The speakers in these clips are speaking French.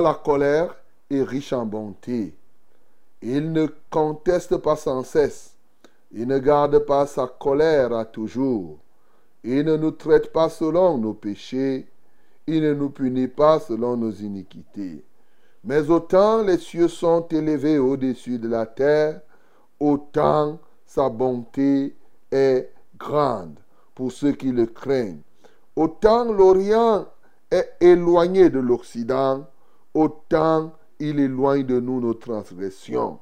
la colère et riche en bonté. Il ne conteste pas sans cesse. Il ne garde pas sa colère à toujours. Il ne nous traite pas selon nos péchés. Il ne nous punit pas selon nos iniquités. Mais autant les cieux sont élevés au-dessus de la terre, autant sa bonté est grande pour ceux qui le craignent. Autant l'Orient est éloigné de l'Occident, autant il éloigne de nous nos transgressions.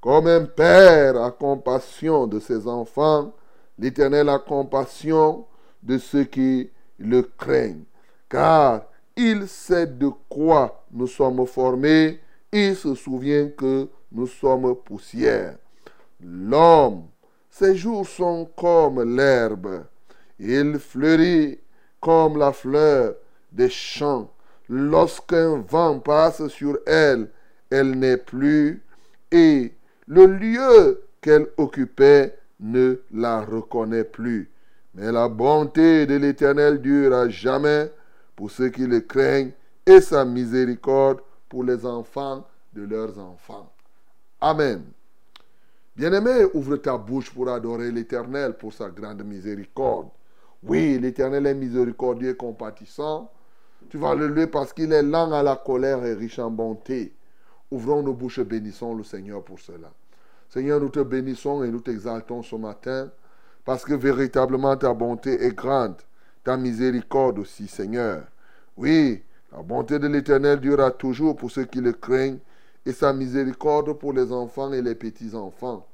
Comme un père a compassion de ses enfants, l'Éternel a compassion de ceux qui le craignent. Car il sait de quoi nous sommes formés, il se souvient que nous sommes poussière. L'homme, ses jours sont comme l'herbe, il fleurit comme la fleur des champs. Lorsqu'un vent passe sur elle, elle n'est plus, et le lieu qu'elle occupait ne la reconnaît plus. Mais la bonté de l'Éternel dure à jamais pour ceux qui le craignent et sa miséricorde pour les enfants de leurs enfants. Amen. Bien-aimé, ouvre ta bouche pour adorer l'Éternel pour sa grande miséricorde. Oui, l'Éternel est miséricordieux et compatissant. Tu vas le louer parce qu'il est lent à la colère et riche en bonté. Ouvrons nos bouches et bénissons le Seigneur pour cela. Seigneur, nous te bénissons et nous t'exaltons ce matin parce que véritablement ta bonté est grande, ta miséricorde aussi, Seigneur. Oui, la bonté de l'Éternel durera toujours pour ceux qui le craignent et sa miséricorde pour les enfants et les petits-enfants.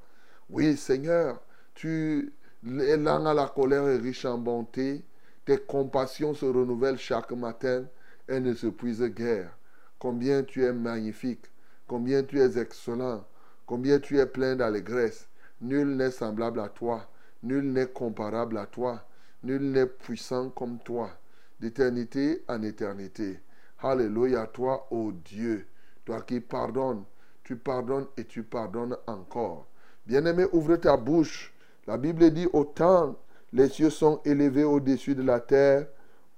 Oui, Seigneur, tu es lent à la colère et riche en bonté. Tes compassions se renouvellent chaque matin et ne se puisent guère. Combien tu es magnifique, combien tu es excellent, combien tu es plein d'allégresse. Nul n'est semblable à toi, nul n'est comparable à toi, nul n'est puissant comme toi, d'éternité en éternité. Alléluia toi, ô Dieu, toi qui pardonnes, tu pardonnes et tu pardonnes encore. Bien-aimé, ouvre ta bouche. La Bible dit autant les cieux sont élevés au-dessus de la terre,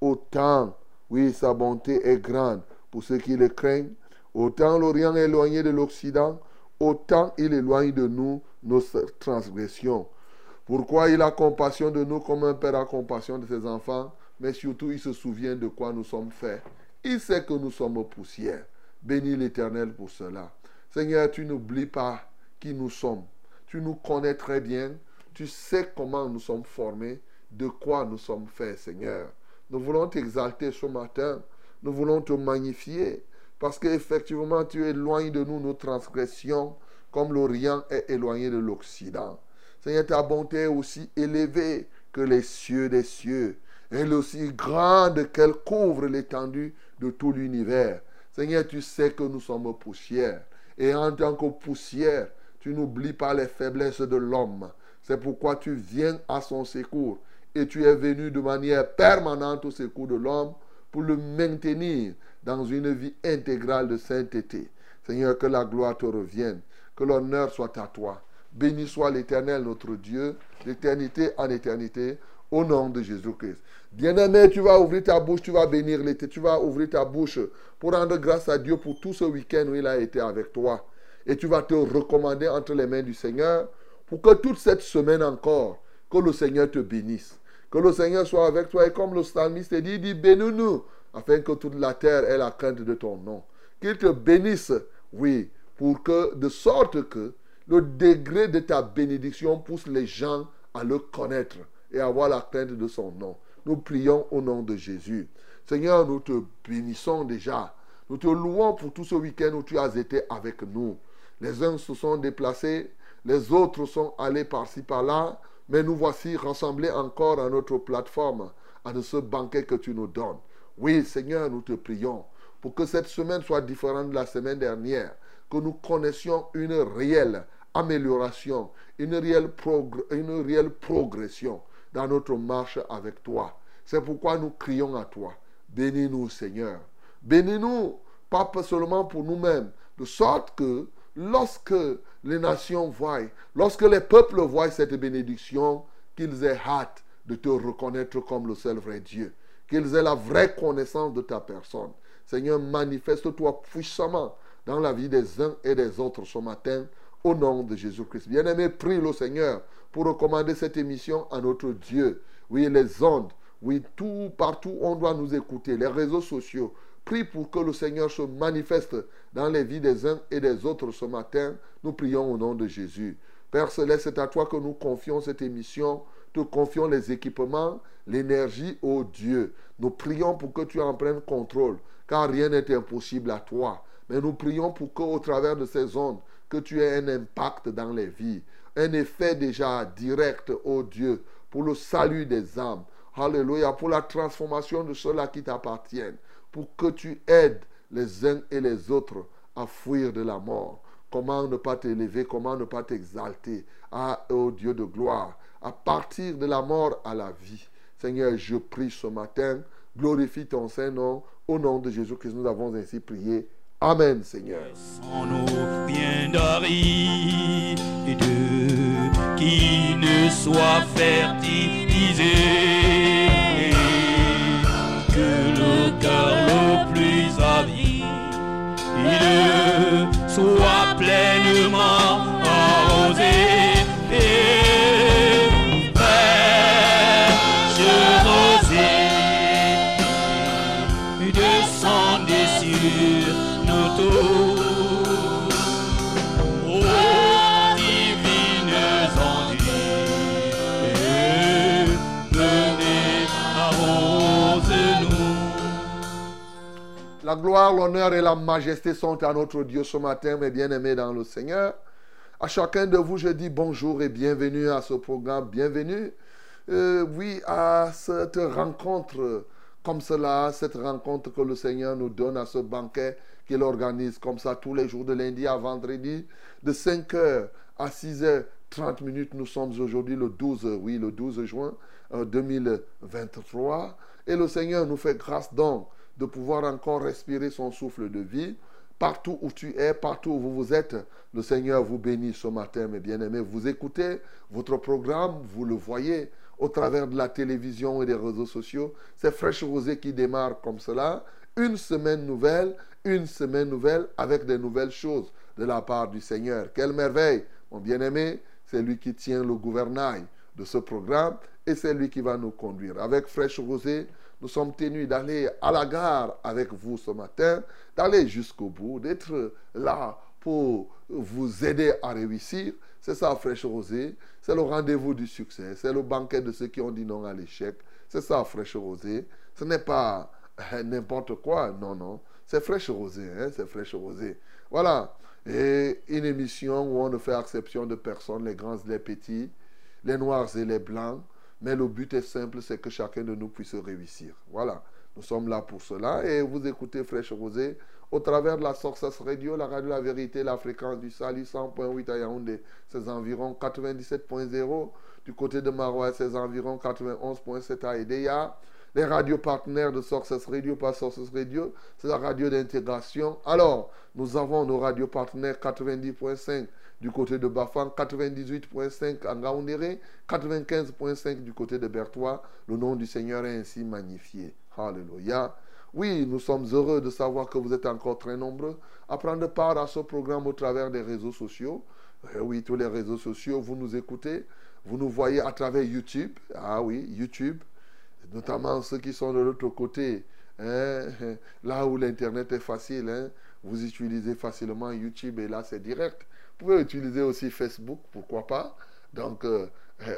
autant, oui, sa bonté est grande pour ceux qui le craignent. Autant l'Orient est éloigné de l'Occident, autant il éloigne de nous nos transgressions. Pourquoi il a compassion de nous comme un père a compassion de ses enfants, mais surtout il se souvient de quoi nous sommes faits. Il sait que nous sommes poussière. Bénis l'Éternel pour cela. Seigneur, tu n'oublies pas qui nous sommes. Tu nous connais très bien. Tu sais comment nous sommes formés, de quoi nous sommes faits, Seigneur. Nous voulons t'exalter ce matin. Nous voulons te magnifier. Parce qu'effectivement, tu éloignes de nous nos transgressions comme l'Orient est éloigné de l'Occident. Seigneur, ta bonté est aussi élevée que les cieux des cieux. Elle est aussi grande qu'elle couvre l'étendue de tout l'univers. Seigneur, tu sais que nous sommes poussière. Et en tant que poussière, tu n'oublies pas les faiblesses de l'homme. C'est pourquoi tu viens à son secours. Et tu es venu de manière permanente au secours de l'homme pour le maintenir dans une vie intégrale de sainteté. Seigneur, que la gloire te revienne, que l'honneur soit à toi. Béni soit l'Éternel, notre Dieu, d'éternité en éternité, au nom de Jésus-Christ. Bien-aimé, tu vas ouvrir ta bouche, tu vas bénir l'été, tu vas ouvrir ta bouche pour rendre grâce à Dieu pour tout ce week-end où il a été avec toi. Et tu vas te recommander entre les mains du Seigneur pour que toute cette semaine encore, que le Seigneur te bénisse. Que le Seigneur soit avec toi. Et comme le psalmiste dit, il dit, bénis-nous, afin que toute la terre ait la crainte de ton nom. Qu'il te bénisse, oui, pour que, de sorte que le degré de ta bénédiction pousse les gens à le connaître et avoir la crainte de son nom. Nous prions au nom de Jésus. Seigneur, nous te bénissons déjà. Nous te louons pour tout ce week-end où tu as été avec nous. Les uns se sont déplacés, les autres sont allés par-ci par-là, mais nous voici rassemblés encore à notre plateforme, à ce banquet que tu nous donnes. Oui, Seigneur, nous te prions pour que cette semaine soit différente de la semaine dernière, que nous connaissions une réelle amélioration, une réelle, une réelle progression dans notre marche avec toi. C'est pourquoi nous crions à toi. Bénis-nous, Seigneur. Bénis-nous, pas seulement pour nous-mêmes, de sorte que lorsque les nations voient, lorsque les peuples voient cette bénédiction, qu'ils aient hâte de te reconnaître comme le seul vrai Dieu, qu'ils aient la vraie connaissance de ta personne. Seigneur, manifeste-toi puissamment dans la vie des uns et des autres ce matin, au nom de Jésus-Christ. Bien-aimé, prie le Seigneur pour recommander cette émission à notre Dieu. Oui, les ondes, oui, tout, partout, on doit nous écouter, les réseaux sociaux. Prie pour que le Seigneur se manifeste dans les vies des uns et des autres ce matin. Nous prions au nom de Jésus. Père Céleste, c'est à toi que nous confions cette émission. Te confions les équipements, l'énergie, ô Dieu. Nous prions pour que tu en prennes contrôle, car rien n'est impossible à toi. Mais nous prions pour que, au travers de ces ondes, que tu aies un impact dans les vies, un effet déjà direct, ô Dieu, pour le salut des âmes. Alléluia, pour la transformation de ceux-là qui t'appartiennent, pour que tu aides les uns et les autres à fuir de la mort. Comment ne pas t'élever, comment ne pas t'exalter, ah, ô Dieu de gloire, à partir de la mort à la vie. Seigneur, je prie ce matin, glorifie ton Saint-Nom, au nom de Jésus que nous avons ainsi prié. Amen, Seigneur. Ne soit fertilisé, soit pleinement La gloire, l'honneur et la majesté sont à notre Dieu ce matin, mes bien-aimés dans le Seigneur. À chacun de vous, je dis bonjour et bienvenue à ce programme. Bienvenue, euh, oui, à cette rencontre comme cela, cette rencontre que le Seigneur nous donne à ce banquet qu'il organise comme ça tous les jours de lundi à vendredi, de 5h à 6h30 minutes. Nous sommes aujourd'hui le 12, oui, le 12 juin 2023. Euh, et le Seigneur nous fait grâce donc de pouvoir encore respirer son souffle de vie. Partout où tu es, partout où vous êtes, le Seigneur vous bénit ce matin, mes bien-aimés. Vous écoutez votre programme, vous le voyez au travers de la télévision et des réseaux sociaux. C'est Fraîche Rosée qui démarre comme cela. Une semaine nouvelle, une semaine nouvelle avec des nouvelles choses de la part du Seigneur. Quelle merveille, mon bien-aimé. C'est lui qui tient le gouvernail de ce programme et c'est lui qui va nous conduire. Avec Fraîche Rosée, nous sommes tenus d'aller à la gare avec vous ce matin, d'aller jusqu'au bout, d'être là pour vous aider à réussir. C'est ça, Fraîche Rosée. C'est le rendez-vous du succès. C'est le banquet de ceux qui ont dit non à l'échec. C'est ça, Fraîche Rosée. Ce n'est pas euh, n'importe quoi. Non, non. C'est Fraîche Rosée. Hein? C'est Fraîche Rosée. Voilà. Et une émission où on ne fait exception de personne, les grands et les petits, les noirs et les blancs. Mais le but est simple, c'est que chacun de nous puisse réussir. Voilà. Nous sommes là pour cela. Et vous écoutez Fraîche Rosée au travers de la Sources Radio, la radio La Vérité, la fréquence du Sali 100.8 à Yaoundé, c'est environ 97.0. Du côté de Marois, c'est environ 91.7 à Edea. Les radios partenaires de Sources Radio, pas Sources Radio, c'est la radio d'intégration. Alors, nous avons nos radios partenaires 90.5 du côté de Bafang, 98.5 à Ngaoundéré, 95.5 du côté de Bertois. Le nom du Seigneur est ainsi magnifié. Alléluia. Oui, nous sommes heureux de savoir que vous êtes encore très nombreux à prendre part à ce programme au travers des réseaux sociaux. Eh oui, tous les réseaux sociaux, vous nous écoutez, vous nous voyez à travers YouTube. Ah oui, YouTube, notamment ceux qui sont de l'autre côté, hein, là où l'Internet est facile. Hein, vous utilisez facilement YouTube et là c'est direct. Vous pouvez utiliser aussi Facebook, pourquoi pas. Donc, euh,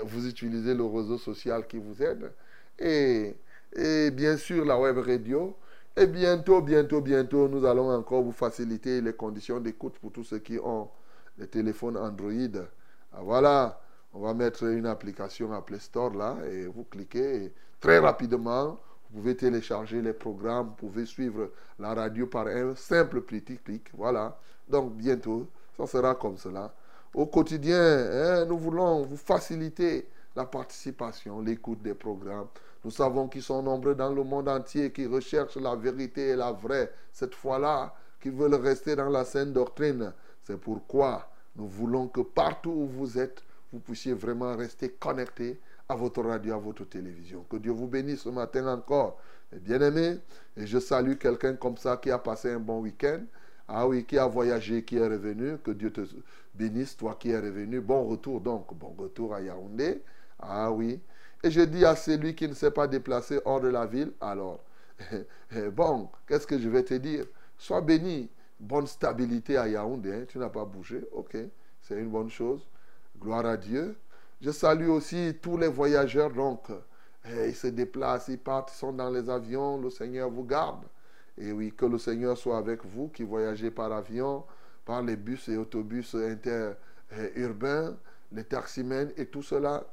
vous utilisez le réseau social qui vous aide. et, et bien sûr la web radio. Et bientôt, bientôt, bientôt, nous allons encore vous faciliter les conditions d'écoute pour tous ceux qui ont des téléphones Android. Ah, voilà, on va mettre une application à Play Store là et vous cliquez très rapidement, vous pouvez télécharger les programmes, vous pouvez suivre la radio par un simple petit clic. Voilà, donc bientôt, ça sera comme cela. Au quotidien, hein, nous voulons vous faciliter la participation, l'écoute des programmes. Nous savons qu'ils sont nombreux dans le monde entier qui recherchent la vérité et la vraie, cette fois-là, qui veulent rester dans la saine doctrine. C'est pourquoi nous voulons que partout où vous êtes, vous puissiez vraiment rester connectés à votre radio, à votre télévision. Que Dieu vous bénisse ce matin encore. Bien-aimé, et je salue quelqu'un comme ça qui a passé un bon week-end. Ah oui, qui a voyagé, qui est revenu. Que Dieu te bénisse, toi qui es revenu. Bon retour donc, bon retour à Yaoundé. Ah oui. Et je dis à celui qui ne s'est pas déplacé hors de la ville, alors, bon, qu'est-ce que je vais te dire? Sois béni. Bonne stabilité à Yaoundé. Hein. Tu n'as pas bougé. Ok, c'est une bonne chose. Gloire à Dieu. Je salue aussi tous les voyageurs. Donc, eh, ils se déplacent, ils partent, ils sont dans les avions. Le Seigneur vous garde. Et oui, que le Seigneur soit avec vous qui voyagez par avion, par les bus et autobus interurbains, les taximens et tout cela.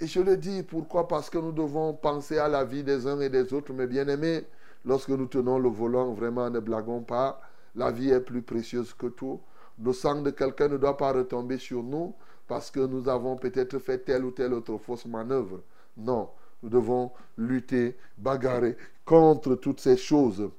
Et je le dis, pourquoi? Parce que nous devons penser à la vie des uns et des autres, mes bien-aimés. Lorsque nous tenons le volant, vraiment, ne blaguons pas. La vie est plus précieuse que tout. Le sang de quelqu'un ne doit pas retomber sur nous parce que nous avons peut-être fait telle ou telle autre fausse manœuvre. Non, nous devons lutter, bagarrer contre toutes ces choses,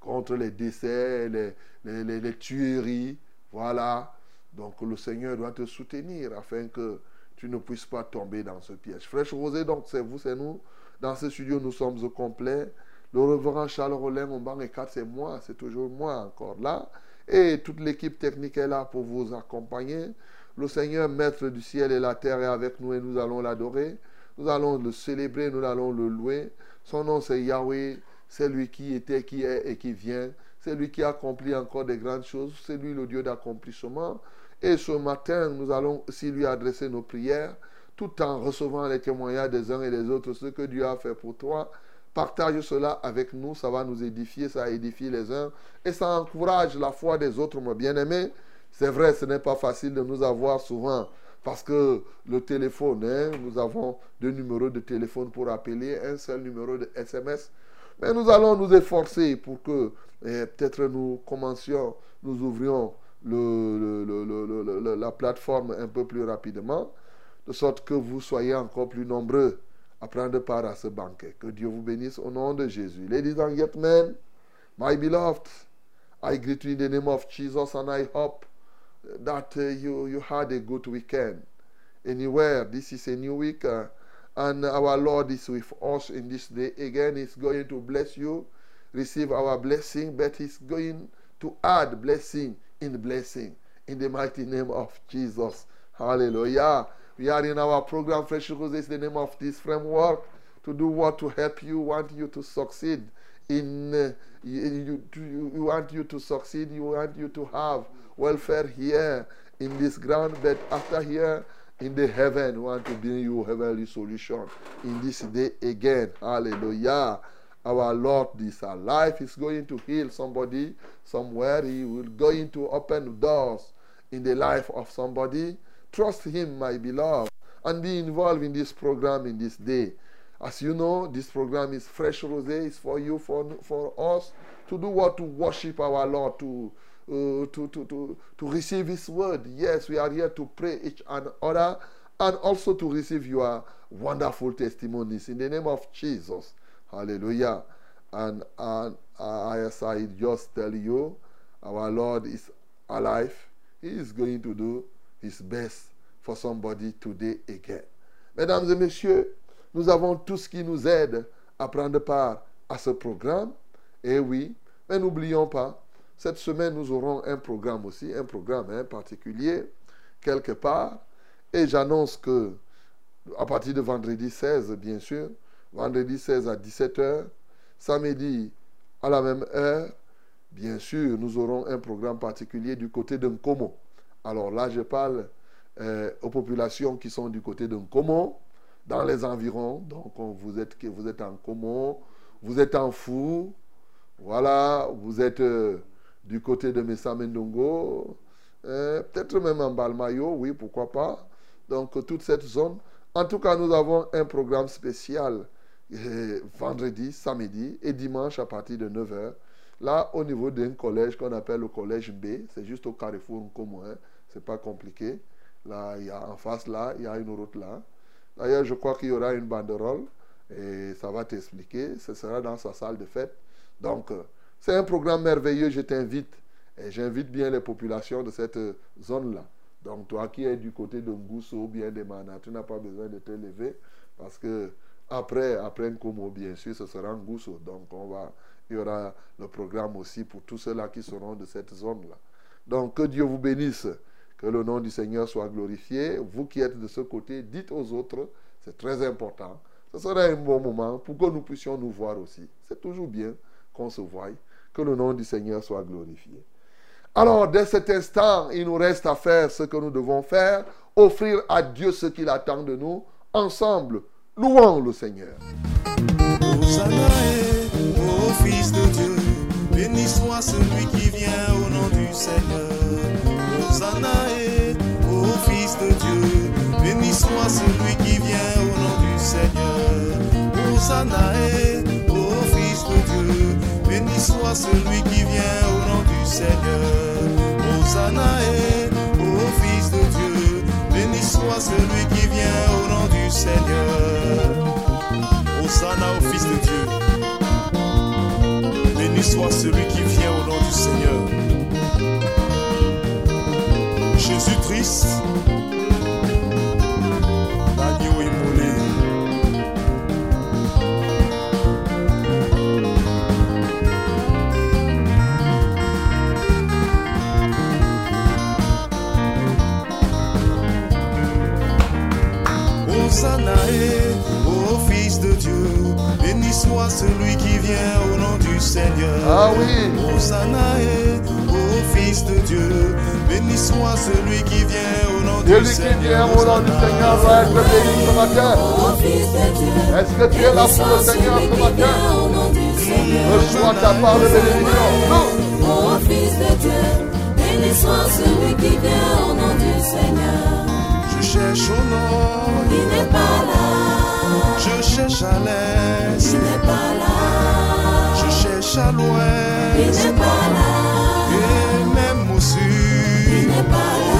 contre les décès, les, les, tueries. Voilà. Donc le Seigneur doit te soutenir afin que tu ne puisses pas tomber dans ce piège. Fraîche Rosée, donc c'est vous, c'est nous. Dans ce studio, nous sommes au complet. Le reverend Charles Rollin, mon banc et 4, c'est moi, c'est toujours moi encore là. Et toute l'équipe technique est là pour vous accompagner. Le Seigneur, maître du ciel et la terre, est avec nous et nous allons l'adorer. Nous allons le célébrer, nous allons le louer. Son nom, c'est Yahweh. C'est lui qui était, qui est et qui vient. C'est lui qui accomplit encore des grandes choses. C'est lui le Dieu d'accomplissement. Et ce matin, nous allons aussi lui adresser nos prières, tout en recevant les témoignages des uns et des autres, ce que Dieu a fait pour toi. Partage cela avec nous, ça va nous édifier, ça édifie les uns, et ça encourage la foi des autres, mon bien-aimé. C'est vrai, ce n'est pas facile de nous avoir souvent, parce que le téléphone, hein, nous avons deux numéros de téléphone pour appeler, un seul numéro de SMS. Mais nous allons nous efforcer pour que eh, peut-être nous commencions, nous ouvrions la plateforme un peu plus rapidement, de sorte que vous soyez encore plus nombreux à prendre part à ce banquet. Que Dieu vous bénisse au nom de Jésus. Ladies and gentlemen, my beloved, I greet you in the name of Jesus and I hope that uh, you, you had a good weekend. Anywhere, this is a new week uh, and our Lord is with us in this day. Again, He's going to bless you, receive our blessing, but He's going to add blessing in blessing in the mighty name of Jesus. Hallelujah. We are in our program, Fresh Rose is the name of this framework to do what to help you, want you to succeed in uh, you, you, you, want you to succeed, you want you to have welfare here in this ground, but after here in the heaven, we want to bring you heavenly solution in this day again. Hallelujah our Lord this life is going to heal somebody somewhere. He will going to open doors in the life of somebody. Trust Him, my beloved, and be involved in this program in this day. As you know, this program is Fresh Rose. It's for you, for, for us to do what? To worship our Lord, to, uh, to, to, to, to receive His word. Yes, we are here to pray each other and also to receive your wonderful testimonies in the name of Jesus. Hallelujah. And, and uh, I just tell you, our Lord is alive. He is going to do his best for somebody today again. Mesdames et messieurs, nous avons tout ce qui nous aide à prendre part à ce programme. Et oui, mais n'oublions pas, cette semaine, nous aurons un programme aussi, un programme hein, particulier, quelque part. Et j'annonce que, à partir de vendredi 16, bien sûr, vendredi 16 à 17h, samedi à la même heure. Bien sûr, nous aurons un programme particulier du côté de Alors là, je parle euh, aux populations qui sont du côté de dans les environs. Donc, vous, êtes, vous êtes en Como, vous êtes en Fou, voilà, vous êtes euh, du côté de Messa Mendongo, euh, peut-être même en Balmayo, oui, pourquoi pas. Donc, toute cette zone. En tout cas, nous avons un programme spécial vendredi, samedi et dimanche à partir de 9h. Là, au niveau d'un collège qu'on appelle le collège B, c'est juste au carrefour commun, hein. c'est pas compliqué. Là, il y a en face, là, il y a une route là. D'ailleurs, je crois qu'il y aura une banderole et ça va t'expliquer. Ce sera dans sa salle de fête. Donc, euh, c'est un programme merveilleux, je t'invite. Et j'invite bien les populations de cette zone-là. Donc, toi qui es du côté de Ngousso ou bien de Mana, tu n'as pas besoin de te lever parce que après, après Nkomo, bien sûr, ce sera Ngousso. Donc, on va, il y aura le programme aussi pour tous ceux-là qui seront de cette zone-là. Donc, que Dieu vous bénisse. Que le nom du Seigneur soit glorifié. Vous qui êtes de ce côté, dites aux autres, c'est très important. Ce serait un bon moment pour que nous puissions nous voir aussi. C'est toujours bien qu'on se voie. Que le nom du Seigneur soit glorifié. Alors, dès cet instant, il nous reste à faire ce que nous devons faire, offrir à Dieu ce qu'il attend de nous. Ensemble, louons le Seigneur. Fils de Dieu, béni soit celui qui vient au nom du Seigneur. Hosanna ô Fils de Dieu, béni soit celui qui vient au nom du Seigneur. Hosanna soit celui qui vient au nom du Seigneur. Hosanna ô Fils de Dieu, béni soit celui qui vient au nom du Seigneur. Hosanna au Fils de Dieu soit celui qui vient au nom du Seigneur. Jésus-Christ, l'agneau Hosanna Fils de Dieu, béni soit celui qui vient au nom du Seigneur. Ah oui. Hosanna ô Fils de Dieu, béni soit celui qui vient au nom du Seigneur. Celui qui vient au nom du Seigneur va être béni ce matin. Est-ce que tu es là pour le Seigneur ce matin? Reçois ta part de bénédiction. Ô Fils de Dieu, béni soit celui qui vient au nom du Seigneur. cherche au nom. Il n'est pas là. Je cherche à l'est. Il n'est pas là. Je cherche à l'ouest. Il n'est pas là. Et même au sud. Il n'est pas là.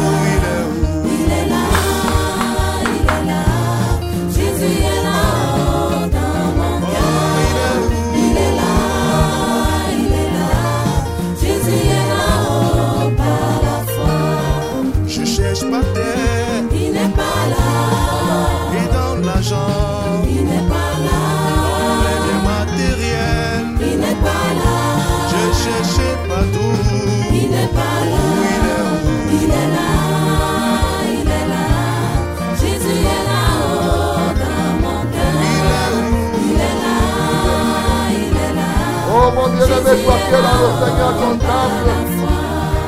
Oh mon bien-aimé, toi qui es dans le Seigneur ton temple, La foi.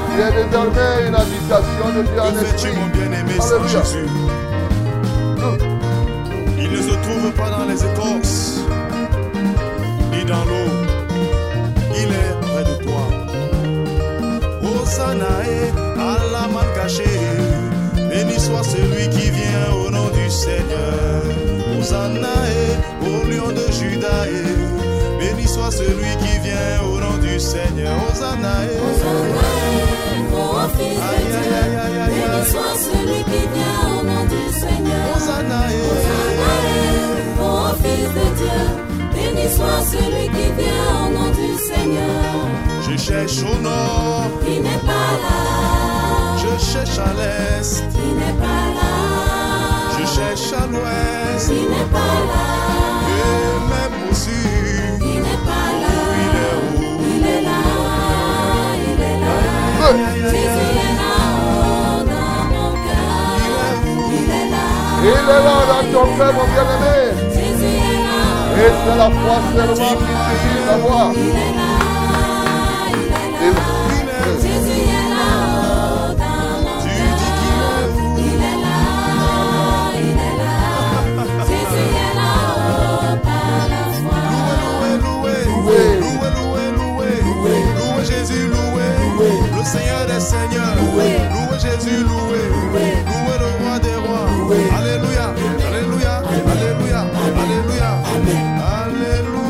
tu es désormais une habitation de Dieu en esprit. mon bien-aimé, sans. Jésus? Il ne se trouve pas dans les écorces, ni dans l'eau. Il est près de toi. Hosanna à la man cachée. Béni soit celui qui vient au nom du Seigneur. Soit celui qui vient au nom du Seigneur. Hosanna Hosanna, ô fils de Aïe, aïe, aïe, aïe, aïe, Dieu, béni soit celui qui vient au nom du Seigneur. Hosanna Hosanna, fils de Dieu, béni soit celui qui vient au nom du Seigneur. Je cherche au nord, Il n'est pas là, je cherche à l'est, il n'est pas là. je cherche à l'ouest, Il n'est pas là, Il est là, Il est là dans ton cœur, mon bien-aimé. Jésus est là, Et c'est la foi seulement qui suffit d'avoir. il Seigneur. Loué, Jésus, loué. loué. Loué le roi des rois. Loué. Alléluia, Alléluia, Alléluia, Alléluia. Alléluia.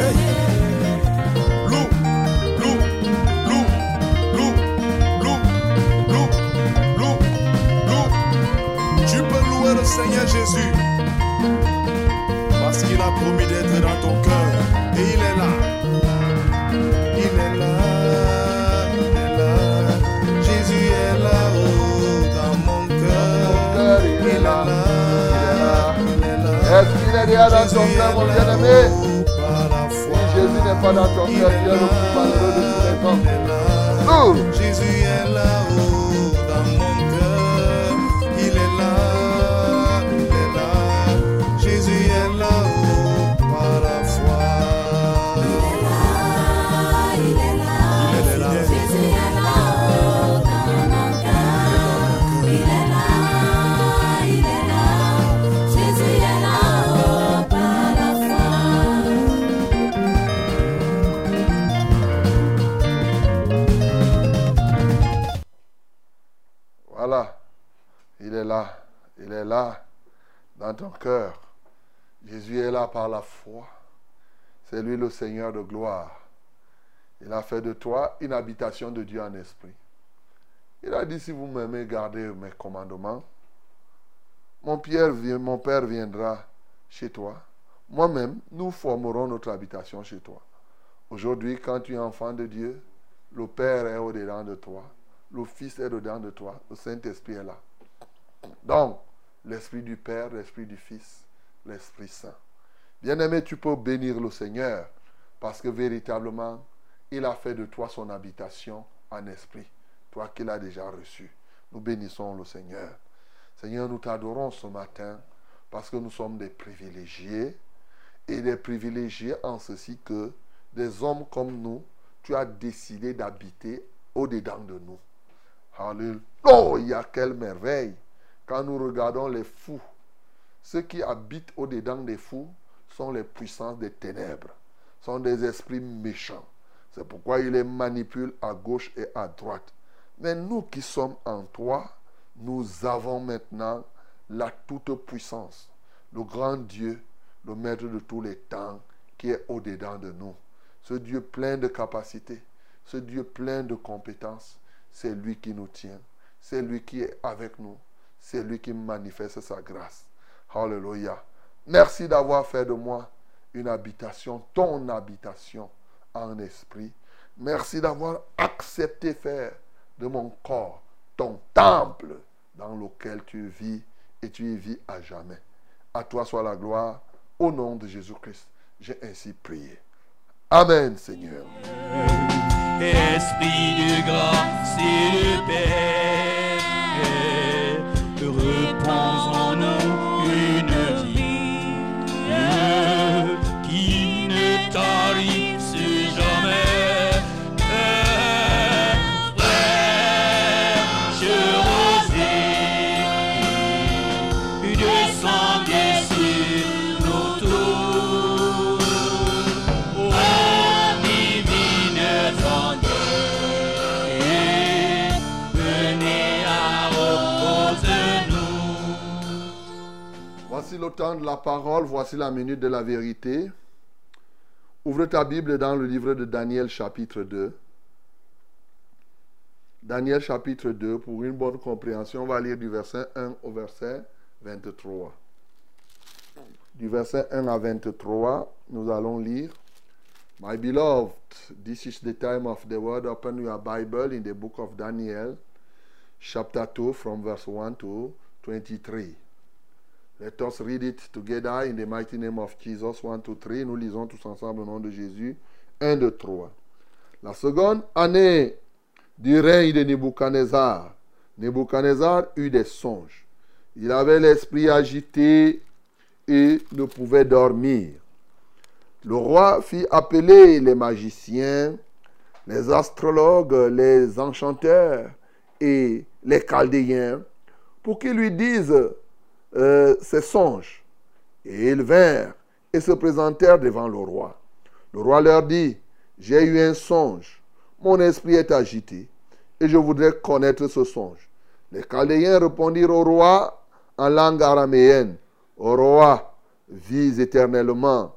Hey. Lou, lou, lou, lou, lou, lou, lou, lou. Tu peux louer le Seigneur Jésus parce qu'il a promis d'être dans Dans ton cœur, mon bien-aimé Si. Jésus n'est pas dans ton cœur, tu es le plus malheureux de tous les hommes. Nous, est là. Il est là dans ton cœur. Jésus est là par la foi. C'est lui le Seigneur de gloire. Il a fait de toi une habitation de Dieu en esprit. Il a dit, si vous m'aimez, gardez mes commandements. Mon, Pierre mon Père viendra chez toi. Moi-même, nous formerons notre habitation chez toi. Aujourd'hui, quand tu es enfant de Dieu, le Père est au-dedans de toi. Le Fils est au-dedans de toi. Le Saint-Esprit est là. Donc, l'Esprit du Père, l'Esprit du Fils, l'Esprit Saint. Bien-aimé, tu peux bénir le Seigneur parce que véritablement, il a fait de toi son habitation en esprit. Toi qu'il a déjà reçu. Nous bénissons le Seigneur. Seigneur, nous t'adorons ce matin parce que nous sommes des privilégiés et des privilégiés en ceci que des hommes comme nous, tu as décidé d'habiter au-dedans de nous. Alléluia, quelle merveille. Quand nous regardons les fous, ceux qui habitent au-dedans des fous sont les puissances des ténèbres, sont des esprits méchants. C'est pourquoi il les manipule à gauche et à droite. Mais nous qui sommes en toi, nous avons maintenant la toute-puissance, le grand Dieu, le maître de tous les temps, qui est au-dedans de nous. Ce Dieu plein de capacités, ce Dieu plein de compétences, c'est lui qui nous tient, c'est lui qui est avec nous, c'est lui qui manifeste sa grâce. Alléluia. Merci d'avoir fait de moi une habitation, ton habitation en esprit. Merci d'avoir accepté faire de mon corps ton temple dans lequel tu vis et tu y vis à jamais. À toi soit la gloire. Au nom de Jésus-Christ, j'ai ainsi prié. Amen, Seigneur. Esprit repens. Le temps de la parole, voici la minute de la vérité. Ouvre ta Bible dans le livre de Daniel chapitre 2. Daniel chapitre 2, pour une bonne compréhension, on va lire du verset 1 au verset 23. Du verset 1 à 23, nous allons lire. My beloved, this is the time of the word. Open your Bible in the book of Daniel, chapter 2, from verse 1 to 23. Let us read it together in the mighty name of Jesus. 1, 2, 3. Nous lisons tous ensemble au nom de Jésus. 1, 2, 3. La seconde année du règne de Nebuchadnezzar, Nebuchadnezzar eut des songes. Il avait l'esprit agité et ne pouvait dormir. Le roi fit appeler les magiciens, les astrologues, les enchanteurs et les chaldéens pour qu'ils lui disent euh, ses songes. Et ils vinrent et se présentèrent devant le roi. Le roi leur dit, j'ai eu un songe, mon esprit est agité, et je voudrais connaître ce songe. Les Chaldéens répondirent au roi en langue araméenne, Au roi, vis éternellement,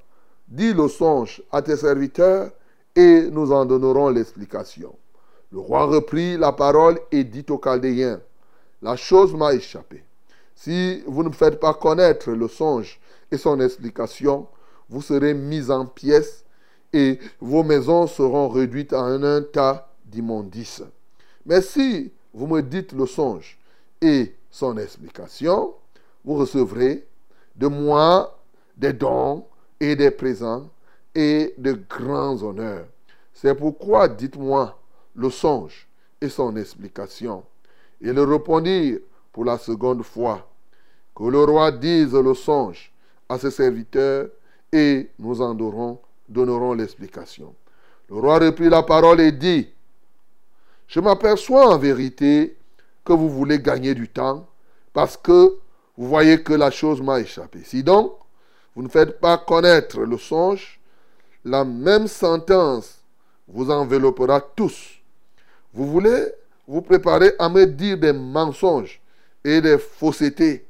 dis le songe à tes serviteurs, et nous en donnerons l'explication. Le roi reprit la parole et dit aux Chaldéens, La chose m'a échappé. Si vous ne faites pas connaître le songe et son explication, vous serez mis en pièces et vos maisons seront réduites à un, tas d'immondices. Mais si vous me dites le songe et son explication, vous recevrez de moi des dons et des présents et de grands honneurs. C'est pourquoi dites-moi le songe et son explication. Ils répondirent pour la seconde fois que le roi dise le songe à ses serviteurs et nous en donnerons, l'explication. Le roi reprit la parole et dit, je m'aperçois en vérité que vous voulez gagner du temps parce que vous voyez que la chose m'a échappé. Si donc vous ne faites pas connaître le songe, la même sentence vous enveloppera tous. Vous voulez vous préparer à me dire des mensonges et des faussetés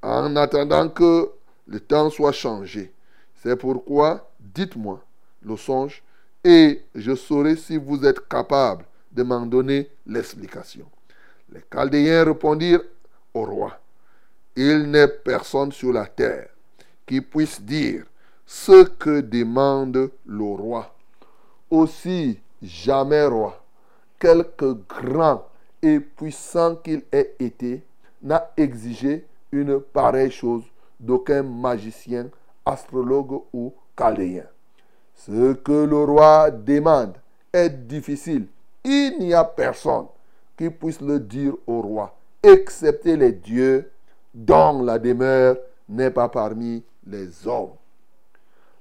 en attendant que le temps soit changé. C'est pourquoi dites-moi le songe et je saurai si vous êtes capable de m'en donner l'explication. Les Chaldéens répondirent au roi, il n'est personne sur la terre qui puisse dire ce que demande le roi. Aussi, jamais roi, quelque grand et puissant qu'il ait été, n'a exigé une pareille chose d'aucun magicien, astrologue ou chaldéen. Ce que le roi demande est difficile. Il n'y a personne qui puisse le dire au roi, excepté les dieux dont la demeure n'est pas parmi les hommes.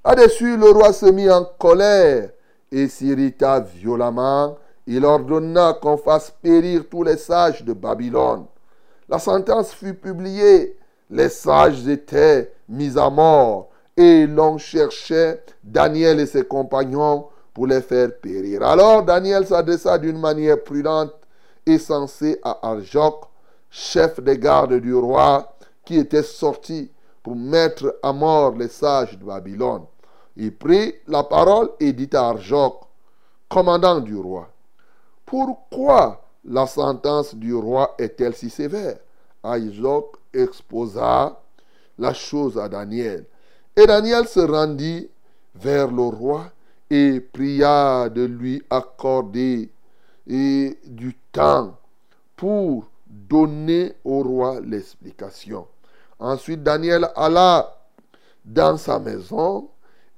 Là-dessus, le roi se mit en colère et s'irrita violemment. Il ordonna qu'on fasse périr tous les sages de Babylone. La sentence fut publiée. Les sages étaient mis à mort et l'on cherchait Daniel et ses compagnons pour les faire périr. Alors Daniel s'adressa d'une manière prudente et sensée à Arjoc, chef des gardes du roi, qui était sorti pour mettre à mort les sages de Babylone. Il prit la parole et dit à Arjoc, commandant du roi, pourquoi la sentence du roi est-elle si sévère? Arjoc exposa la chose à Daniel. Et Daniel se rendit vers le roi et pria de lui accorder et du temps pour donner au roi l'explication. Ensuite, Daniel alla dans sa maison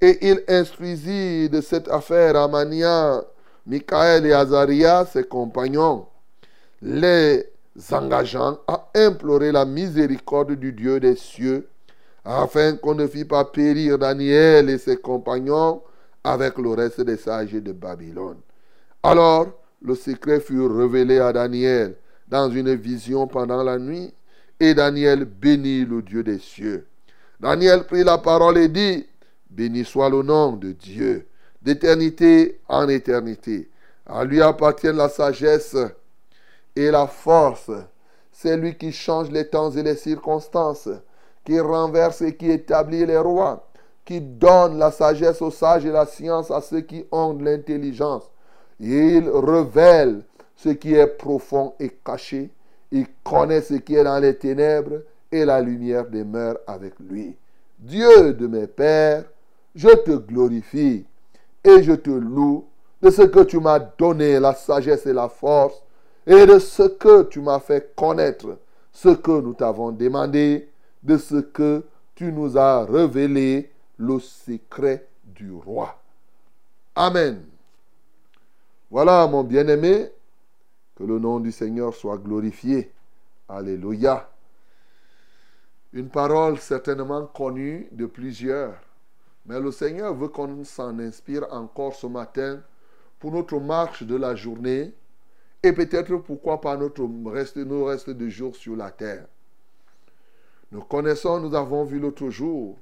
et il instruisit de cette affaire Amania, Michael et Azaria, ses compagnons, les engageant à implorer la miséricorde du Dieu des cieux, afin qu'on ne fît pas périr Daniel et ses compagnons avec le reste des sages de Babylone. Alors le secret fut révélé à Daniel dans une vision pendant la nuit, et Daniel bénit le Dieu des cieux. Daniel prit la parole et dit, Béni soit le nom de Dieu, d'éternité en éternité. À lui appartient la sagesse et la force. C'est lui qui change les temps et les circonstances, qui renverse et qui établit les rois, qui donne la sagesse aux sages et la science à ceux qui ont de l'intelligence. Il révèle ce qui est profond et caché. Il connaît ce qui est dans les ténèbres et la lumière demeure avec lui. Dieu de mes pères, je te glorifie et je te loue de ce que tu m'as donné, la sagesse et la force, et de ce que tu m'as fait connaître, ce que nous t'avons demandé, de ce que tu nous as révélé, le secret du roi. Amen. Voilà, mon bien-aimé, que le nom du Seigneur soit glorifié. Alléluia. Une parole certainement connue de plusieurs, mais le Seigneur veut qu'on s'en inspire encore ce matin pour notre marche de la journée et peut-être pourquoi pas notre reste, nos restes de jours sur la terre. Nous connaissons, nous avons vu l'autre jour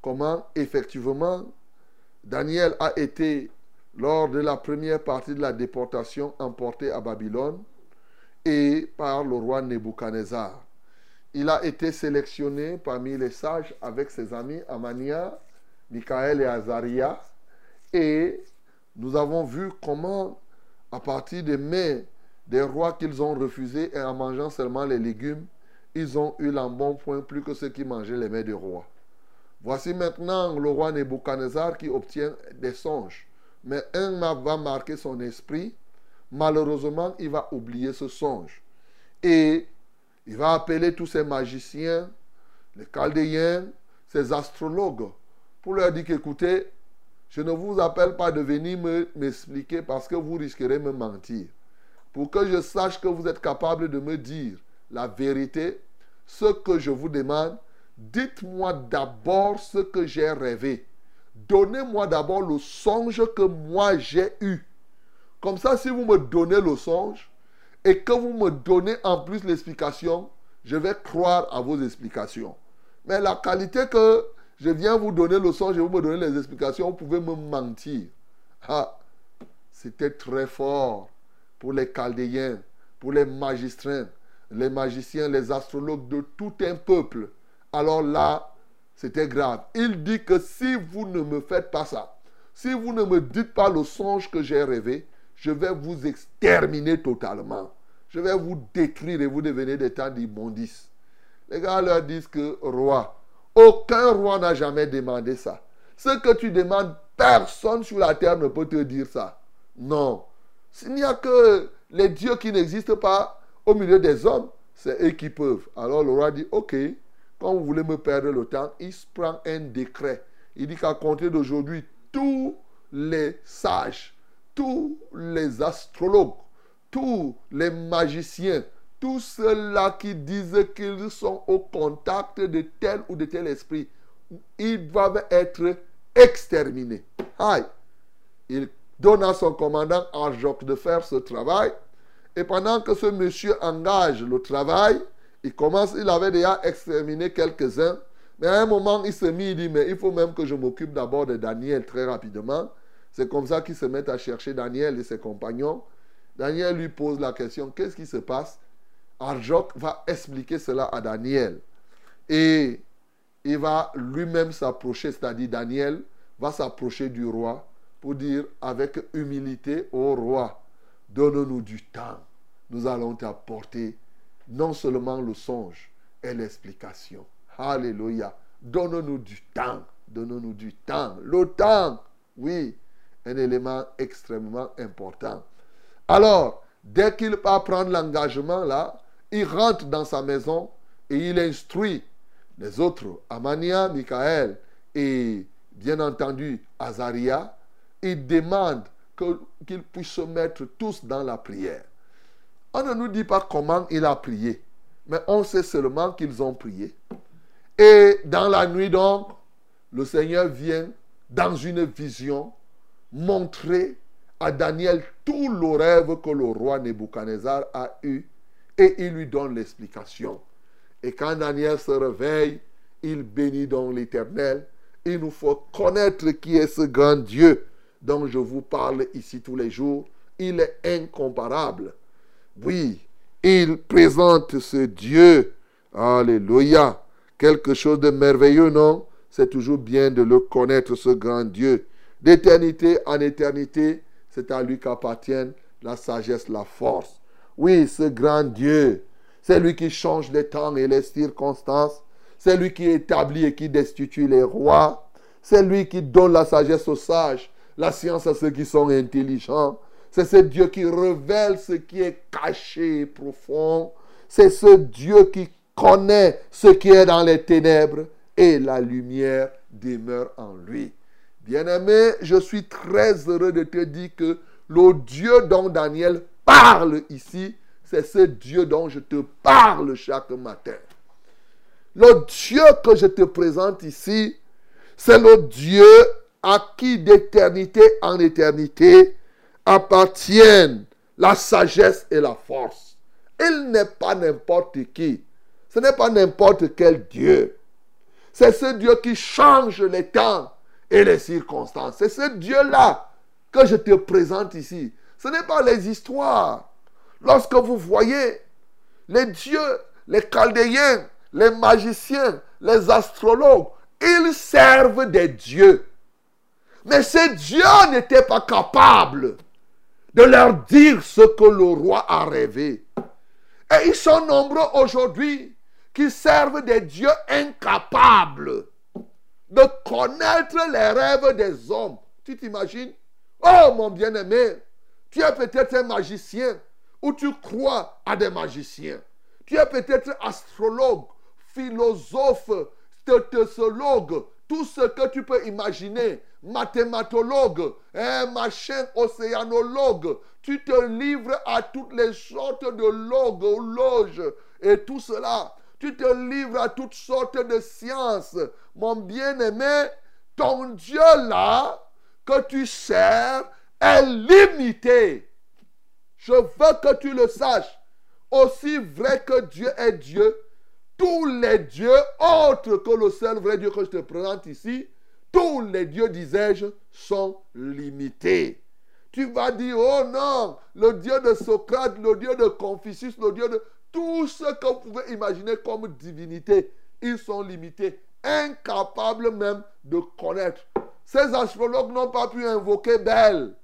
comment effectivement Daniel a été lors de la première partie de la déportation emporté à Babylone et par le roi Nebuchadnezzar. Il a été sélectionné parmi les sages avec ses amis Amania, Michael et Azaria. Et nous avons vu comment, à partir des mains des rois qu'ils ont refusés et en mangeant seulement les légumes ils ont eu l'embonpoint plus que ceux qui mangeaient les mets du roi. Voici maintenant le roi Nebuchadnezzar qui obtient des songes. Mais un va marquer son esprit. Malheureusement, il va oublier ce songe. Et il va appeler tous ces magiciens, les chaldéens, ces astrologues, pour leur dire qu'écoutez, je ne vous appelle pas de venir me- m'expliquer parce que vous risquerez de me mentir. Pour que je sache que vous êtes capable de me dire la vérité, ce que je vous demande, dites-moi d'abord ce que j'ai rêvé. Donnez-moi d'abord le songe que moi j'ai eu. Comme ça, si vous me donnez le songe et que vous me donnez en plus l'explication, je vais croire à vos explications. Mais la qualité que je viens vous donner le songe et vous me donnez les explications, vous pouvez me mentir. Ah, c'était très fort pour les Chaldéens, pour les magistrats, les magiciens, les astrologues de tout un peuple. Alors là, c'était grave. Il dit que si vous ne me faites pas ça, si vous ne me dites pas le songe que j'ai rêvé, je vais vous exterminer totalement. Je vais vous détruire et vous devenez des temps d'immondice. Les gars leur disent que roi, aucun roi n'a jamais demandé ça. Ce que tu demandes, personne sur la terre ne peut te dire ça. Non. S'il n'y a que les dieux qui n'existent pas au milieu des hommes, c'est eux qui peuvent. Alors le roi dit, ok, quand vous voulez me perdre le temps, il prend un décret. Il dit qu'à compter d'aujourd'hui, tous les sages, tous les astrologues, tous les magiciens, tous ceux-là qui disent qu'ils sont au contact de tel ou de tel esprit, ils doivent être exterminés. Aïe. Donne à son commandant Arjoc de faire ce travail. Et pendant que ce monsieur engage le travail, il commence, il avait déjà exterminé quelques-uns. Mais à un moment, il se mit, il dit, mais il faut même que je m'occupe d'abord de Daniel très rapidement. C'est comme ça qu'il se met à chercher Daniel et ses compagnons. Daniel lui pose la question, qu'est-ce qui se passe? Arjoc va expliquer cela à Daniel. Et il va lui-même s'approcher, c'est-à-dire Daniel va s'approcher du roi pour dire avec humilité au roi, donne-nous du temps. Nous allons t'apporter non seulement le songe et l'explication. Alléluia. Donne-nous du temps. Donne-nous du temps. Le temps, oui, un élément extrêmement important. Alors, dès qu'il va prendre l'engagement là, il rentre dans sa maison et il instruit les autres, Amania, Michael et bien entendu Azaria. Il demande qu'ils puissent se mettre tous dans la prière. On ne nous dit pas comment il a prié, mais on sait seulement qu'ils ont prié. Et dans la nuit donc, le Seigneur vient dans une vision montrer à Daniel tout le rêve que le roi Nebuchadnezzar a eu et il lui donne l'explication. Et quand Daniel se réveille, il bénit donc l'Éternel. Il nous faut connaître qui est ce grand Dieu dont je vous parle ici tous les jours. Il est incomparable. Oui, il présente ce Dieu. Alléluia. Quelque chose de merveilleux, non? C'est toujours bien de le connaître, ce grand Dieu. D'éternité en éternité, c'est à lui qu'appartiennent la sagesse, la force. Oui, ce grand Dieu, c'est lui qui change les temps et les circonstances. C'est lui qui établit et qui destitue les rois. C'est lui qui donne la sagesse aux sages, la science à ceux qui sont intelligents. C'est ce Dieu qui révèle ce qui est caché et profond. C'est ce Dieu qui connaît ce qui est dans les ténèbres et la lumière demeure en lui. Bien-aimé, je suis très heureux de te dire que le Dieu dont Daniel parle ici, c'est ce Dieu dont je te parle chaque matin. Le Dieu que je te présente ici, c'est le Dieu à qui d'éternité en éternité appartiennent la sagesse et la force. Il n'est pas n'importe qui. Ce n'est pas n'importe quel Dieu. C'est ce Dieu qui change les temps et les circonstances. C'est ce Dieu-là que je te présente ici. Ce n'est pas les histoires. Lorsque vous voyez les dieux, les chaldéens, les magiciens, les astrologues, ils servent des dieux. Mais ces dieux n'étaient pas capables de leur dire ce que le roi a rêvé. Et ils sont nombreux aujourd'hui qui servent des dieux incapables de connaître les rêves des hommes. Tu t'imagines? Oh mon bien-aimé, tu es peut-être un magicien ou tu crois à des magiciens. Tu es peut-être astrologue, philosophe, stéthologue, tout ce que tu peux imaginer, mathématologue, machin océanologue. Tu te livres à toutes les sortes de logues, loges et tout cela. Tu te livres à toutes sortes de sciences. Mon bien-aimé, ton Dieu là que tu sers est limité. Je veux que tu le saches. Aussi vrai que Dieu est Dieu, tous les dieux autres que le seul vrai Dieu que je te présente ici, tous les dieux, disais-je, sont limités. Tu vas dire, oh non, le Dieu de Socrate, le Dieu de Confucius, le Dieu de... Tout ce que vous pouvez imaginer comme divinité, ils sont limités, incapables même de connaître. Ces astrologues n'ont pas pu invoquer Belle.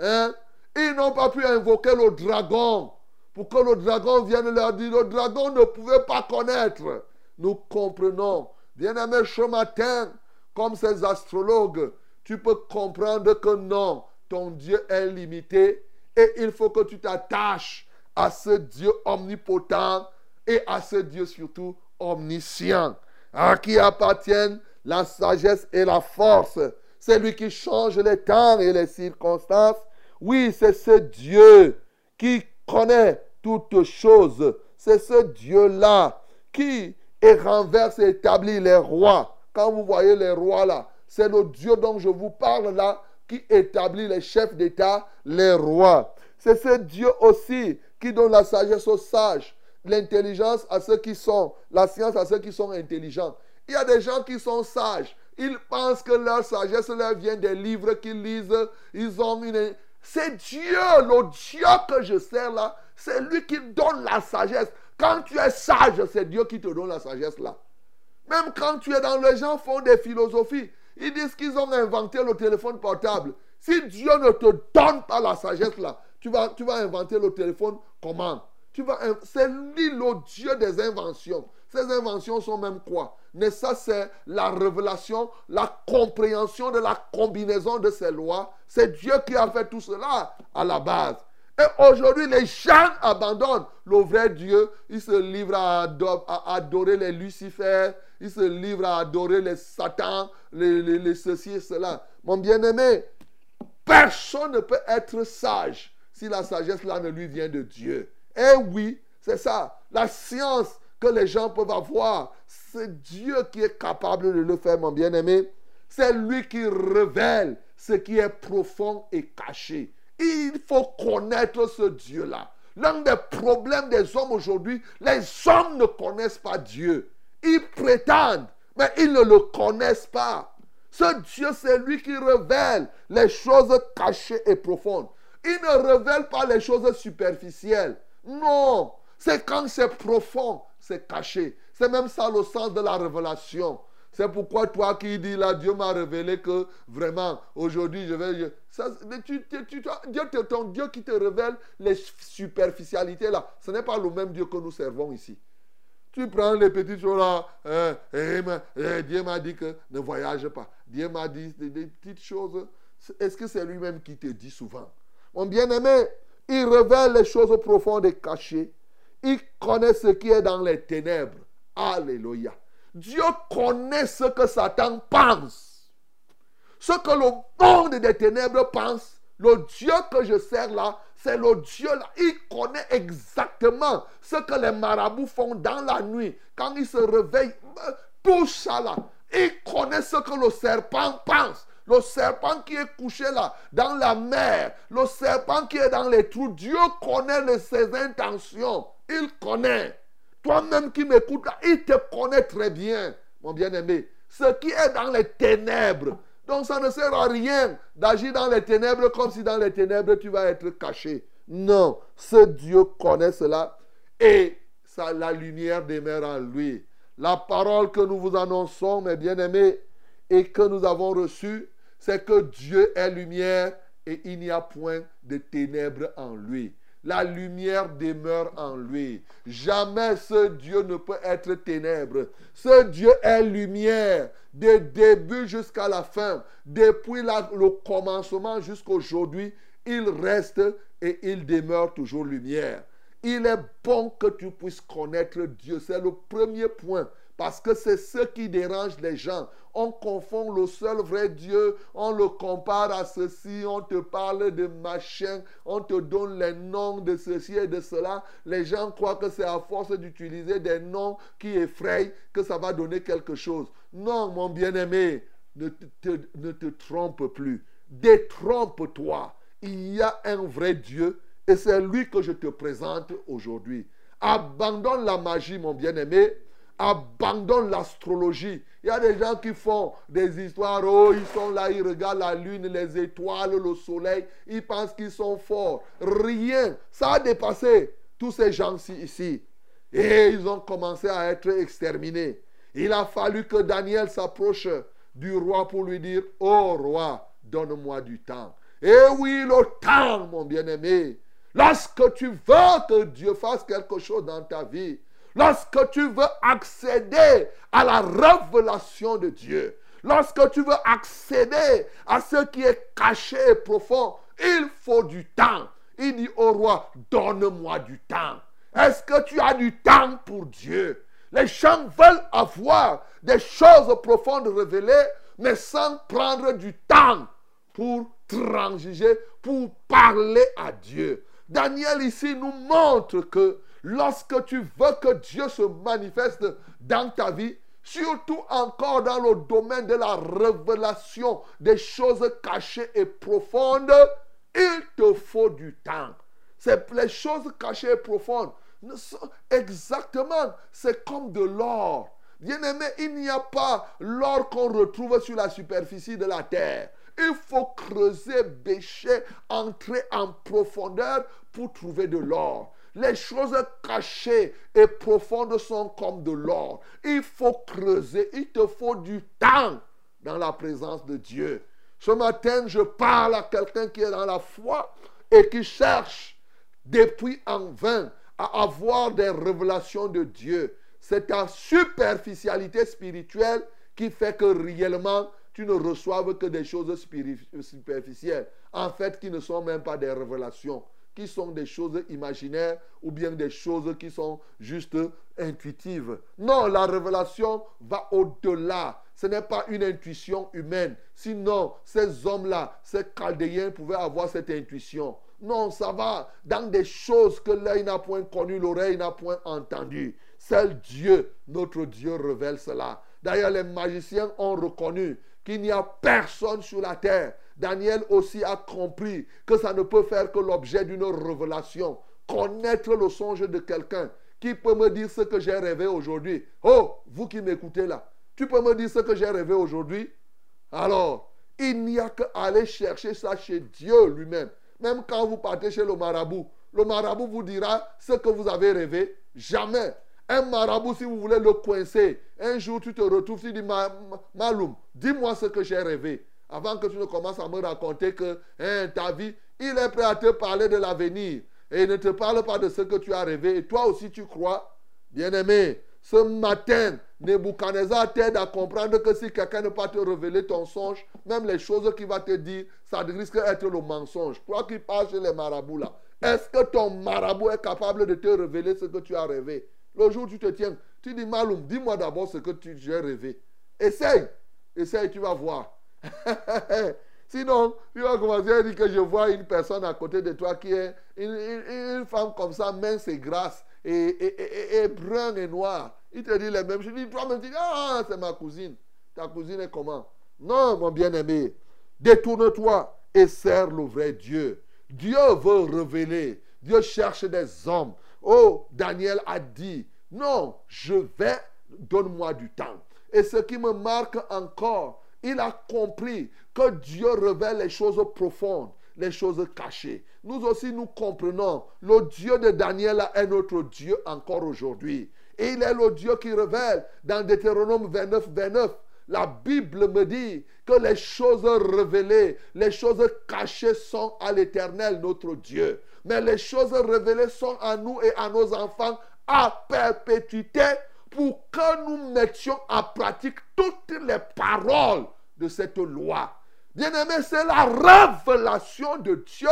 Hein? Ils n'ont pas pu invoquer le dragon pour que le dragon vienne leur dire. Le dragon ne pouvait pas connaître. Nous comprenons. Bien-aimé, ce matin, comme ces astrologues, tu peux comprendre que non, ton Dieu est limité et il faut que tu t'attaches à ce Dieu omnipotent et à ce Dieu surtout omniscient, à qui appartiennent la sagesse et la force. C'est lui qui change les temps et les circonstances. Oui, c'est ce Dieu qui connaît toutes choses. C'est ce Dieu-là qui renverse et établit les rois. Quand vous voyez les rois là, c'est le Dieu dont je vous parle là qui établit les chefs d'État, les rois. C'est ce Dieu aussi qui donne la sagesse aux sages, l'intelligence à ceux qui sont, la science à ceux qui sont intelligents. Il y a des gens qui sont sages. Ils pensent que leur sagesse leur vient des livres qu'ils lisent. Ils ont une... C'est Dieu, le Dieu que je sers là. C'est lui qui donne la sagesse. Quand tu es sage, c'est Dieu qui te donne la sagesse là. Même quand tu es dans les gens font des philosophies. Ils disent qu'ils ont inventé le téléphone portable. Si Dieu ne te donne pas la sagesse là, tu vas, tu vas inventer le téléphone comment? Tu vas, C'est lui le Dieu des inventions. Ces inventions sont même quoi? Mais ça, c'est la révélation, la compréhension de la combinaison de ces lois. C'est Dieu qui a fait tout cela à la base. Et aujourd'hui, les gens abandonnent le vrai Dieu. Ils se livrent à, adorer les Lucifères. Ils se livrent à adorer les Satan, les, les, les ceci et cela. Mon bien-aimé, personne ne peut être sage si la sagesse là ne lui vient de Dieu. Eh oui, c'est ça. La science que les gens peuvent avoir, c'est Dieu qui est capable de le faire, mon bien-aimé. C'est lui qui révèle ce qui est profond et caché. Il faut connaître ce Dieu-là. L'un des problèmes des hommes aujourd'hui, les hommes ne connaissent pas Dieu. Ils prétendent, mais ils ne le connaissent pas. Ce Dieu, c'est lui qui révèle les choses cachées et profondes. Il ne révèle pas les choses superficielles. Non, c'est quand c'est profond, c'est caché. C'est même ça le sens de la révélation. C'est pourquoi toi qui dis là, Dieu m'a révélé que vraiment, aujourd'hui, je vais... Ça, tu, tu, Dieu, ton Dieu qui te révèle les superficialités là, ce n'est pas le même Dieu que nous servons ici. Tu prends les petites choses là, hein, Dieu m'a dit que ne voyage pas. Dieu m'a dit des petites choses. Est-ce que c'est lui-même qui te dit souvent? Mon bien-aimé, il révèle les choses profondes et cachées. Il connaît ce qui est dans les ténèbres. Alléluia. Dieu connaît ce que Satan pense. Ce que le monde des ténèbres pense. Le Dieu que je sers là, c'est le Dieu là. Il connaît exactement ce que les marabouts font dans la nuit. Quand ils se réveillent, tout ça là. Il connaît ce que le serpent pense. Le serpent qui est couché là, dans la mer, le serpent qui est dans les trous, Dieu connaît ses intentions. Il connaît. Toi-même qui m'écoutes il te connaît très bien, mon bien-aimé. Ce qui est dans les ténèbres. Donc ça ne sert à rien d'agir dans les ténèbres comme si dans les ténèbres tu vas être caché. Non, ce Dieu connaît cela et ça, la lumière demeure en lui. La parole que nous vous annonçons, mes bien-aimés, et que nous avons reçue, c'est que Dieu est lumière et il n'y a point de ténèbres en lui. La lumière demeure en lui. Jamais ce Dieu ne peut être ténèbres. Ce Dieu est lumière, du début jusqu'à la fin, depuis le commencement jusqu'aujourd'hui. Il reste et il demeure toujours lumière. Il est bon que tu puisses connaître Dieu. C'est le premier point. Parce que c'est ce qui dérange les gens. On confond le seul vrai Dieu, on le compare à ceci, on te parle de machin, on te donne les noms de ceci et de cela. Les gens croient que c'est à force d'utiliser des noms qui effrayent que ça va donner quelque chose. Non, mon bien-aimé, ne te, ne trompe plus. Détrompe-toi. Il y a un vrai Dieu et c'est lui que je te présente aujourd'hui. Abandonne la magie, mon bien-aimé. Abandonne l'astrologie. Il y a des gens qui font des histoires. Oh, ils sont là, ils regardent la lune, les étoiles, le soleil. Ils pensent qu'ils sont forts. Rien. Ça a dépassé tous ces gens-ci ici. Et ils ont commencé à être exterminés. Il a fallu que Daniel s'approche du roi pour lui dire, oh roi, donne-moi du temps. Et oui, le temps, mon bien-aimé. Lorsque tu veux que Dieu fasse quelque chose dans ta vie, lorsque tu veux accéder à la révélation de Dieu, lorsque tu veux accéder à ce qui est caché et profond, il faut du temps. Il dit au roi, donne-moi du temps. Est-ce que tu as du temps pour Dieu? Les gens veulent avoir des choses profondes révélées, mais sans prendre du temps pour transiger, pour parler à Dieu. Daniel ici nous montre que lorsque tu veux que Dieu se manifeste dans ta vie, surtout encore dans le domaine de la révélation des choses cachées et profondes, il te faut du temps. C'est les choses cachées et profondes. Exactement, c'est comme de l'or. Bien-aimé, il n'y a pas l'or qu'on retrouve sur la superficie de la terre. Il faut creuser, bêcher, entrer en profondeur pour trouver de l'or. Les choses cachées et profondes sont comme de l'or. Il faut creuser, il te faut du temps dans la présence de Dieu. Ce matin, je parle à quelqu'un qui est dans la foi et qui cherche depuis en vain à avoir des révélations de Dieu. C'est ta superficialité spirituelle qui fait que réellement tu ne reçoives que des choses superficielles, en fait qui ne sont même pas des révélations, qui sont des choses imaginaires ou bien des choses qui sont juste intuitives. Non, la révélation va au-delà. Ce n'est pas une intuition humaine. Sinon, ces hommes-là, ces chaldéens pouvaient avoir cette intuition. Non, ça va dans des choses que l'œil n'a point connu, l'oreille n'a point entendu. Seul Dieu, notre Dieu, révèle cela. D'ailleurs, les magiciens ont reconnu qu'il n'y a personne sur la terre. Daniel aussi a compris que ça ne peut faire que l'objet d'une révélation. Connaître le songe de quelqu'un qui peut me dire ce que j'ai rêvé aujourd'hui. Oh, vous qui m'écoutez là, tu peux me dire ce que j'ai rêvé aujourd'hui? Alors, il n'y a qu'à aller chercher ça chez Dieu lui-même. Même quand vous partez chez le marabout, le marabout vous dira ce que vous avez rêvé. Jamais. Un marabout, si vous voulez le coincer, un jour tu te retrouves, tu dis, Ma- Ma- Maloum, dis-moi ce que j'ai rêvé. Avant que tu ne commences à me raconter que hein, ta vie, il est prêt à te parler de l'avenir. Et il ne te parle pas de ce que tu as rêvé. Et toi aussi, tu crois. Bien-aimé, ce matin, Nebuchadnezzar t'aide à comprendre que si quelqu'un ne peut pas te révéler ton songe, même les choses qu'il va te dire, ça risque d'être le mensonge. Toi qui parles chez les marabouts là, est-ce que ton marabout est capable de te révéler ce que tu as rêvé? Le jour où tu te tiens, tu dis Maloum, dis-moi d'abord ce que tu j'ai rêvé. Essaye, essaye, tu vas voir. Sinon, tu vas commencer à dire que je vois une personne à côté de toi qui est une, femme comme ça, mince et grasse, et, et, et, et- et brun et noir. Il te dit les mêmes choses. Il toi-même, tu dis, ah, c'est ma cousine. Ta cousine est comment? Non, mon bien-aimé. Détourne-toi et sers le vrai Dieu. Dieu veut révéler. Dieu cherche des hommes. Oh, Daniel a dit, non, je vais, donne-moi du temps. Et ce qui me marque encore, il a compris que Dieu révèle les choses profondes, les choses cachées. Nous aussi, nous comprenons, le Dieu de Daniel est notre Dieu encore aujourd'hui. Et il est le Dieu qui révèle dans Deutéronome 29, 29, La Bible me dit que les choses révélées, les choses cachées sont à l'Éternel, notre Dieu. Mais les choses révélées sont à nous et à nos enfants à perpétuité pour que nous mettions en pratique toutes les paroles de cette loi. Bien-aimé, c'est la révélation de Dieu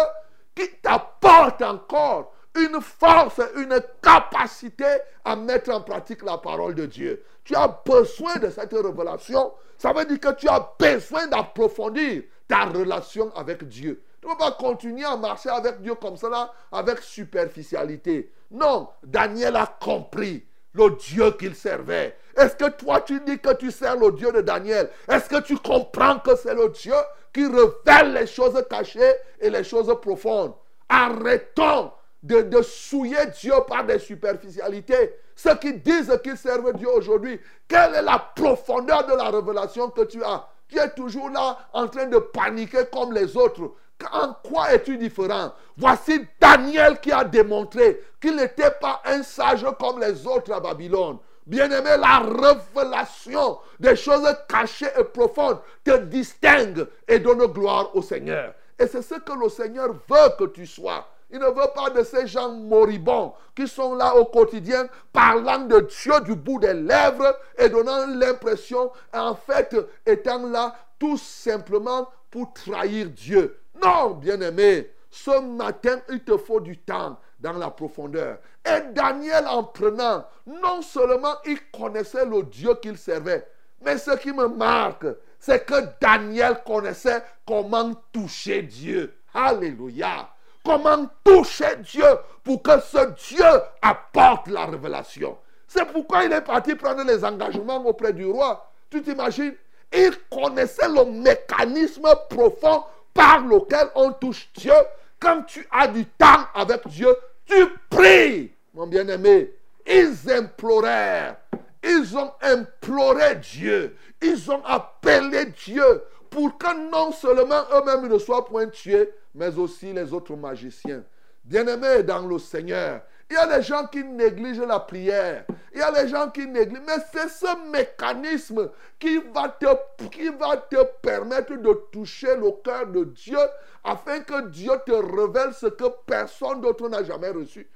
qui t'apporte encore une force, une capacité à mettre en pratique la parole de Dieu. Tu as besoin de cette révélation. Ça veut dire que tu as besoin d'approfondir ta relation avec Dieu. Tu ne peux pas continuer à marcher avec Dieu comme cela, avec superficialité. Non, Daniel a compris le Dieu qu'il servait. Est-ce que toi tu dis que tu sers le Dieu de Daniel? Est-ce que tu comprends que c'est le Dieu qui révèle les choses cachées et les choses profondes? Arrêtons de, de souiller Dieu par des superficialités. Ceux qui disent qu'ils servent Dieu aujourd'hui, quelle est la profondeur de la révélation que tu as? Tu es toujours là en train de paniquer comme les autres. En quoi es-tu différent? Voici Daniel qui a démontré qu'il n'était pas un sage comme les autres à Babylone. Bien-aimé, la révélation des choses cachées et profondes te distingue et donne gloire au Seigneur. Et c'est ce que le Seigneur veut que tu sois. Il ne veut pas de ces gens moribonds qui sont là au quotidien parlant de Dieu du bout des lèvres et donnant l'impression, en fait, étant là tout simplement pour trahir Dieu. Non, bien-aimé, ce matin, il te faut du temps dans la profondeur. Et Daniel, en prenant, non seulement il connaissait le Dieu qu'il servait, mais ce qui me marque, c'est que Daniel connaissait comment toucher Dieu. Alléluia. Comment toucher Dieu pour que ce Dieu apporte la révélation. C'est pourquoi il est parti prendre les engagements auprès du roi. Tu t'imagines? Il connaissait le mécanisme profond par lequel on touche Dieu. Quand tu as du temps avec Dieu, tu pries, mon bien-aimé. Ils implorèrent. Ils ont imploré Dieu. Ils ont appelé Dieu pour que non seulement eux-mêmes ne soient point tués, mais aussi les autres magiciens. Bien-aimés dans le Seigneur, il y a des gens qui négligent la prière. Il y a des gens qui négligent. Mais c'est ce mécanisme qui va, te, permettre de toucher le cœur de Dieu afin que Dieu te révèle ce que personne d'autre n'a jamais reçu.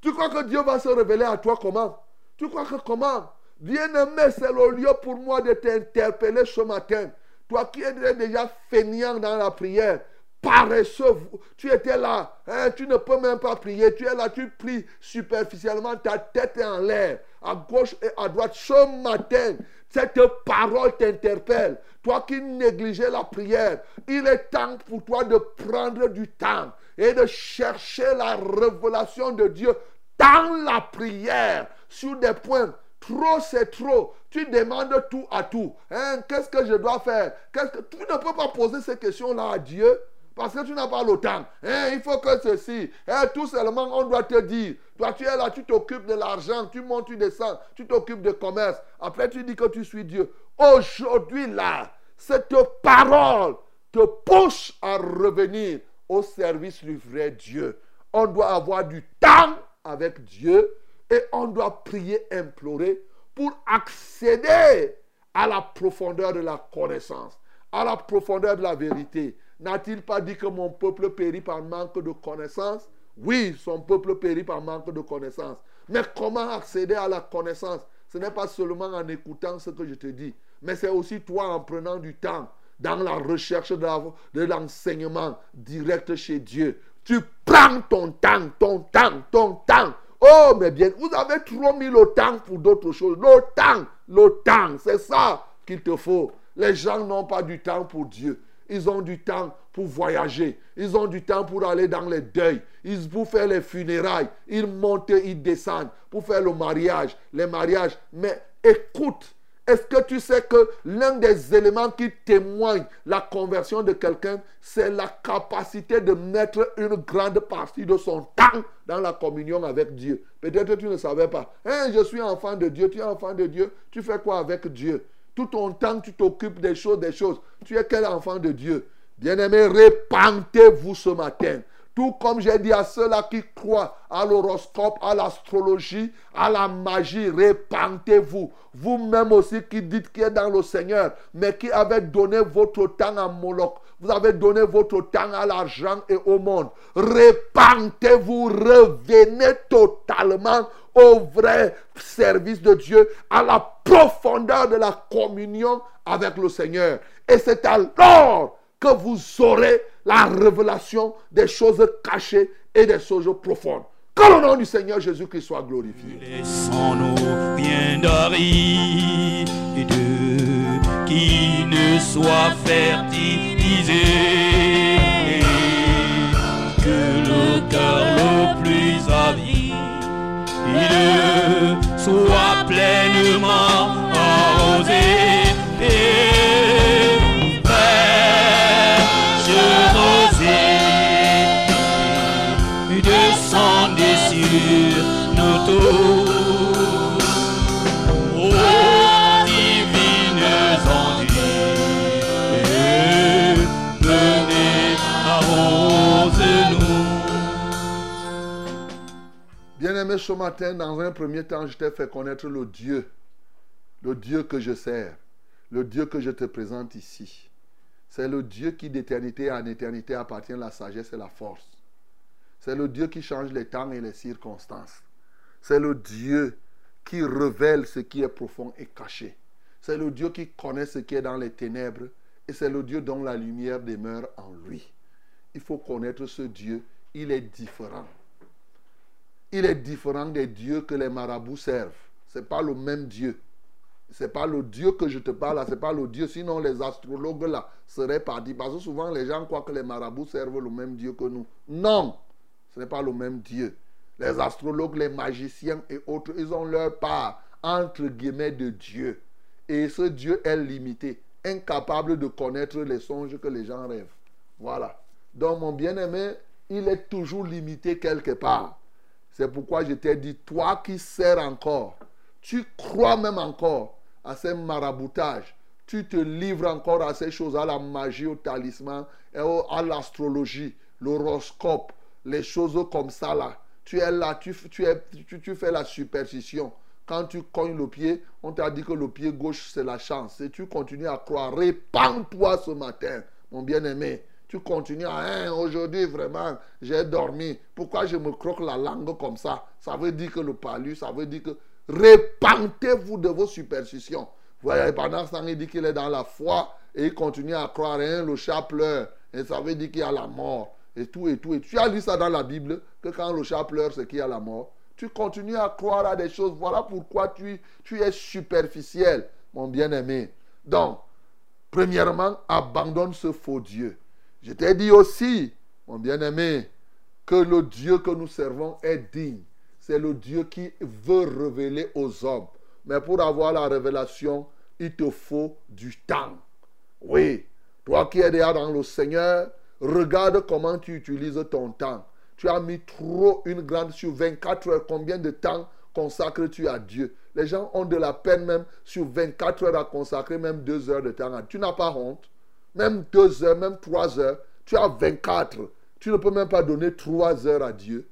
Tu crois que Dieu va se révéler à toi comment? Tu crois que comment? Bien-aimé, c'est le lieu pour moi de t'interpeller ce matin. Toi qui es déjà feignant dans la prière, paresseux. Tu étais là, hein, tu ne peux même pas prier. Tu es là, tu pries superficiellement, ta tête est en l'air, à gauche et à droite. Ce matin, cette parole t'interpelle. Toi qui négligeais la prière, il est temps pour toi de prendre du temps et de chercher la révélation de Dieu dans la prière sur des points Trop, c'est trop. Tu demandes tout à tout. Hein, Qu'est-ce que je dois faire? Que... Tu ne peux pas poser ces questions-là à Dieu. Parce que tu n'as pas le temps. Hein, il faut que ceci. Hein, tout seulement, on doit te dire. Toi, tu es là, tu t'occupes de l'argent, tu montes, tu descends, tu t'occupes de commerce. Après, tu dis que tu suis Dieu. Aujourd'hui, là, cette parole te pousse à revenir au service du vrai Dieu. On doit avoir du temps avec Dieu et on doit prier, implorer pour accéder à la profondeur de la connaissance, à la profondeur de la vérité. N'a-t-il pas dit que mon peuple périt par manque de connaissance? Oui, son peuple périt par manque de connaissance. Mais comment accéder à la connaissance? Ce n'est pas seulement en écoutant ce que je te dis, mais c'est aussi toi en prenant du temps dans la recherche de l'enseignement direct chez Dieu. Tu prends ton temps, ton temps, ton temps. Oh, mais bien, vous avez trop mis le temps pour d'autres choses. Le temps, le temps, c'est ça qu'il te faut. Les gens n'ont pas du temps pour Dieu. Ils ont du temps pour voyager. Ils ont du temps pour aller dans les deuils. Ils, pour faire les funérailles. Ils montent, ils descendent. Pour faire le mariage, les mariages. Mais écoute, est-ce que tu sais que l'un des éléments qui témoigne la conversion de quelqu'un, c'est la capacité de mettre une grande partie de son temps dans la communion avec Dieu? Peut-être tu ne savais pas. Hein, je suis enfant de Dieu, tu es enfant de Dieu, tu fais quoi avec Dieu? Tout ton temps, tu t'occupes des choses, des choses. Tu es quel enfant de Dieu? Bien-aimé, répandez-vous ce matin. Tout comme j'ai dit à ceux-là qui croient à l'horoscope, à l'astrologie, à la magie, répentez-vous. Vous-même aussi qui dites qui est dans le Seigneur, mais qui avez donné votre temps à Moloch. Vous avez donné votre temps à l'argent et au monde. Répentez-vous, revenez totalement au vrai service de Dieu, à la profondeur de la communion avec le Seigneur. Et c'est alors que vous aurez la révélation des choses cachées et des choses profondes. Que le nom du Seigneur Jésus-Christ soit glorifié. Soit pleinement arrosé. Et fraîche rosée descendez sur nos tours. Ce matin, dans un premier temps, je t'ai fait connaître le Dieu, le Dieu que je sers, le Dieu que je te présente ici. C'est le Dieu qui d'éternité en éternité appartient la sagesse et la force. C'est le Dieu qui change les temps et les circonstances. C'est le Dieu qui révèle ce qui est profond et caché. C'est le Dieu qui connaît ce qui est dans les ténèbres et c'est le Dieu dont la lumière demeure en lui. Il faut connaître ce Dieu. Il est différent. Il est différent des dieux que les marabouts servent. Ce n'est pas le même Dieu. Ce n'est pas le Dieu que je te parle là, ce n'est pas le Dieu. Sinon, les astrologues là seraient partis. Parce que souvent, les gens croient que les marabouts servent le même Dieu que nous. Non, ce n'est pas le même Dieu. Les astrologues, les magiciens et autres, ils ont leur part, entre guillemets, de Dieu. Et ce Dieu est limité, incapable de connaître les songes que les gens rêvent. Voilà. Donc, mon bien-aimé, il est toujours limité quelque part. C'est pourquoi je t'ai dit, toi qui sers encore, tu crois même encore à ces maraboutages, tu te livres encore à ces choses, à la magie, au talisman, à l'astrologie, l'horoscope, les choses comme ça là. Tu es là, tu fais la superstition. Quand tu cognes le pied, on t'a dit que le pied gauche c'est la chance. Et tu continues à croire. Répands-toi ce matin, mon bien-aimé. Tu continues à, Hein, aujourd'hui vraiment, j'ai dormi. Pourquoi je me croque la langue comme ça? Ça veut dire que le palu, ça veut dire que répentez-vous de vos superstitions. Voyez, pendant ce temps, il dit qu'il est dans la foi et il continue à croire, hein, le chat pleure. Et ça veut dire qu'il y a la mort. Et tout, et tout. Et tu as lu ça dans la Bible, que quand le chat pleure, c'est qu'il y a la mort. Tu continues à croire à des choses. Voilà pourquoi tu, tu es superficiel, mon bien-aimé. Donc, premièrement, abandonne ce faux Dieu. Je t'ai dit aussi, mon bien-aimé, que le Dieu que nous servons est digne. C'est le Dieu qui veut révéler aux hommes. Mais pour avoir la révélation, il te faut du temps. Oui, toi qui es déjà dans le Seigneur, regarde comment tu utilises ton temps. Tu as mis trop une grande sur 24 heures. Combien de temps consacres-tu à Dieu? Les gens ont de la peine même sur 24 heures à consacrer même 2 heures de temps Tu n'as pas honte? Même 2 heures, même 3 heures. Tu as 24. Tu ne peux même pas donner 3 heures à Dieu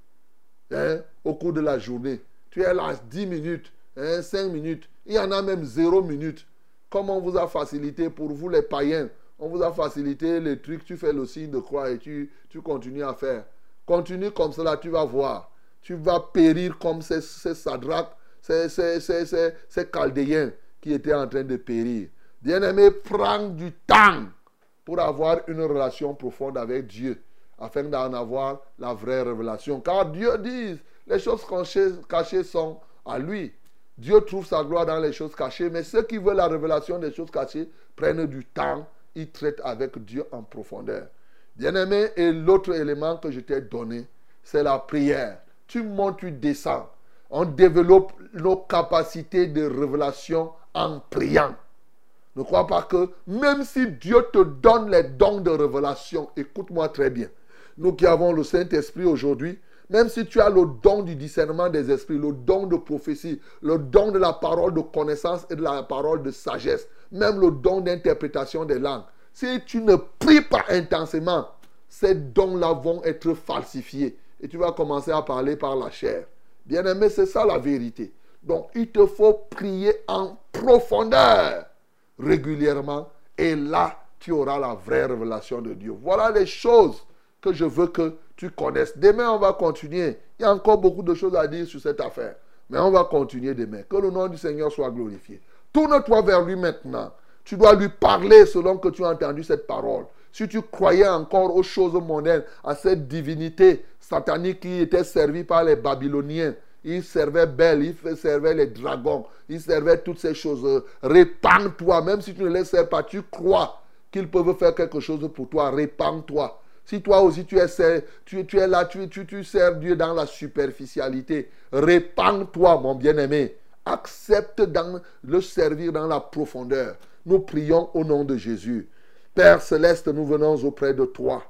hein, au cours de la journée. Tu es là 10 minutes, hein, 5 minutes. Il y en a même 0 minutes. Comme on vous a facilité pour vous les païens, on vous a facilité les trucs, tu fais le signe de croix et tu, tu continues à faire. Continue comme cela, tu vas voir. Tu vas périr comme ces, ces sadraques, ces, ces, ces, ces, chaldéens qui étaient en train de périr. Bien-aimé, prends du temps pour avoir une relation profonde avec Dieu, afin d'en avoir la vraie révélation. Car Dieu dit, les choses cachées, sont à lui. Dieu trouve sa gloire dans les choses cachées, mais ceux qui veulent la révélation des choses cachées prennent du temps, ils traitent avec Dieu en profondeur. Bien-aimé, et l'autre élément que je t'ai donné, c'est la prière. Tu montes, tu descends. On développe nos capacités de révélation en priant. Ne crois pas que même si Dieu te donne les dons de révélation, écoute-moi très bien. Nous qui avons le Saint-Esprit aujourd'hui, même si tu as le don du discernement des esprits, le don de prophétie, le don de la parole de connaissance et de la parole de sagesse, même le don d'interprétation des langues, si tu ne pries pas intensément, ces dons-là vont être falsifiés. Et tu vas commencer à parler par la chair. Bien-aimé, c'est ça la vérité. Donc, il te faut prier en profondeur régulièrement. Et là, tu auras la vraie révélation de Dieu. Voilà les choses que je veux que tu connaisses. Demain, on va continuer. Il y a encore beaucoup de choses à dire sur cette affaire. Mais on va continuer demain. Que le nom du Seigneur soit glorifié. Tourne-toi vers lui maintenant. Tu dois lui parler selon que tu as entendu cette parole. Si tu croyais encore aux choses mondaines, à cette divinité satanique qui était servie par les Babyloniens, il servait Belle, il servait les dragons, il servait toutes ces choses. Répands-toi, même si tu ne les sers pas, tu crois qu'ils peuvent faire quelque chose pour toi. Répands-toi. Si toi aussi tu es, tu, es là, tu, tu, sers Dieu dans la superficialité, répands-toi, mon bien-aimé. Accepte dans le servir dans la profondeur. Nous prions au nom de Jésus. Père céleste, nous venons auprès de toi.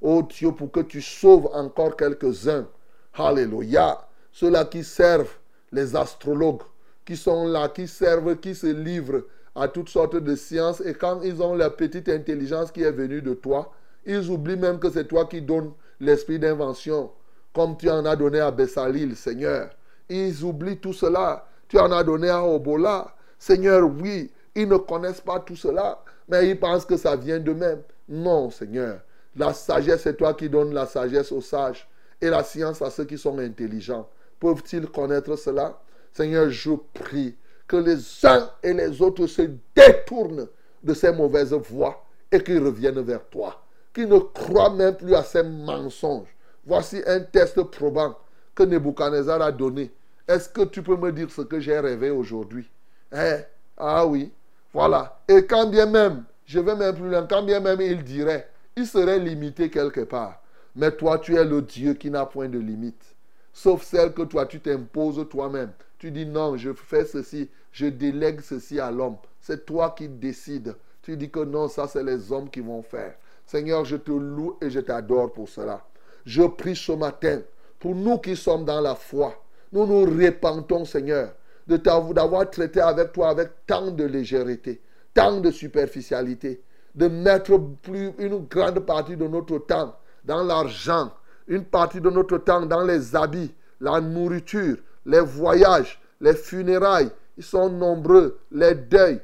Oh Dieu, pour que tu sauves encore quelques-uns. Alléluia. Ceux-là qui servent les astrologues, qui sont là, qui servent, qui se livrent à toutes sortes de sciences. Et quand ils ont la petite intelligence qui est venue de toi, ils oublient même que c'est toi qui donnes l'esprit d'invention, comme tu en as donné à Bessalil, Seigneur. Ils oublient tout cela. Tu en as donné à Obola. Seigneur, oui, ils ne connaissent pas tout cela, mais ils pensent que ça vient d'eux-mêmes. Non, Seigneur. La sagesse, c'est toi qui donnes la sagesse aux sages et la science à ceux qui sont intelligents. Peuvent-ils connaître cela? Seigneur, je prie que les uns et les autres se détournent de ces mauvaises voies et qu'ils reviennent vers toi. Qu'ils ne croient même plus à ces mensonges. Voici un test probant que Nebuchadnezzar a donné. Est-ce que tu peux me dire ce que j'ai rêvé aujourd'hui? Hein? Ah oui. Voilà. Et quand bien même, je vais même plus loin, quand bien même il dirait, il serait limité quelque part. Mais toi, tu es le Dieu qui n'a point de limite. Sauf celle que toi, tu t'imposes toi-même. Tu dis non, je fais ceci, je délègue ceci à l'homme. C'est toi qui décides. Tu dis que non, ça, c'est les hommes qui vont faire. Seigneur, je te loue et je t'adore pour cela. Je prie ce matin pour nous qui sommes dans la foi. Nous nous répentons, Seigneur, d'avoir traité avec toi avec tant de légèreté, tant de superficialité, de mettre plus une grande partie de notre temps dans l'argent, une partie de notre temps dans les habits, la nourriture, les voyages, les funérailles. Ils sont nombreux, les deuils,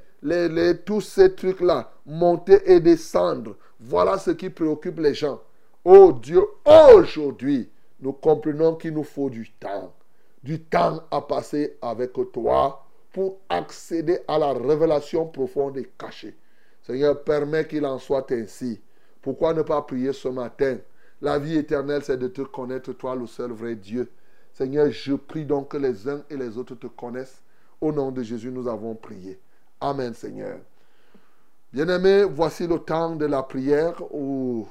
tous ces trucs-là, monter et descendre. Voilà ce qui préoccupe les gens. Oh Dieu, aujourd'hui, nous comprenons qu'il nous faut du temps. Du temps à passer avec toi pour accéder à la révélation profonde et cachée. Seigneur, permets qu'il en soit ainsi. Pourquoi ne pas prier ce matin La vie éternelle, c'est de te connaître, toi, le seul vrai Dieu. Seigneur, je prie donc que les uns et les autres te connaissent. Au nom de Jésus, nous avons prié. Amen, Seigneur. Bien-aimés, voici le temps de la prière où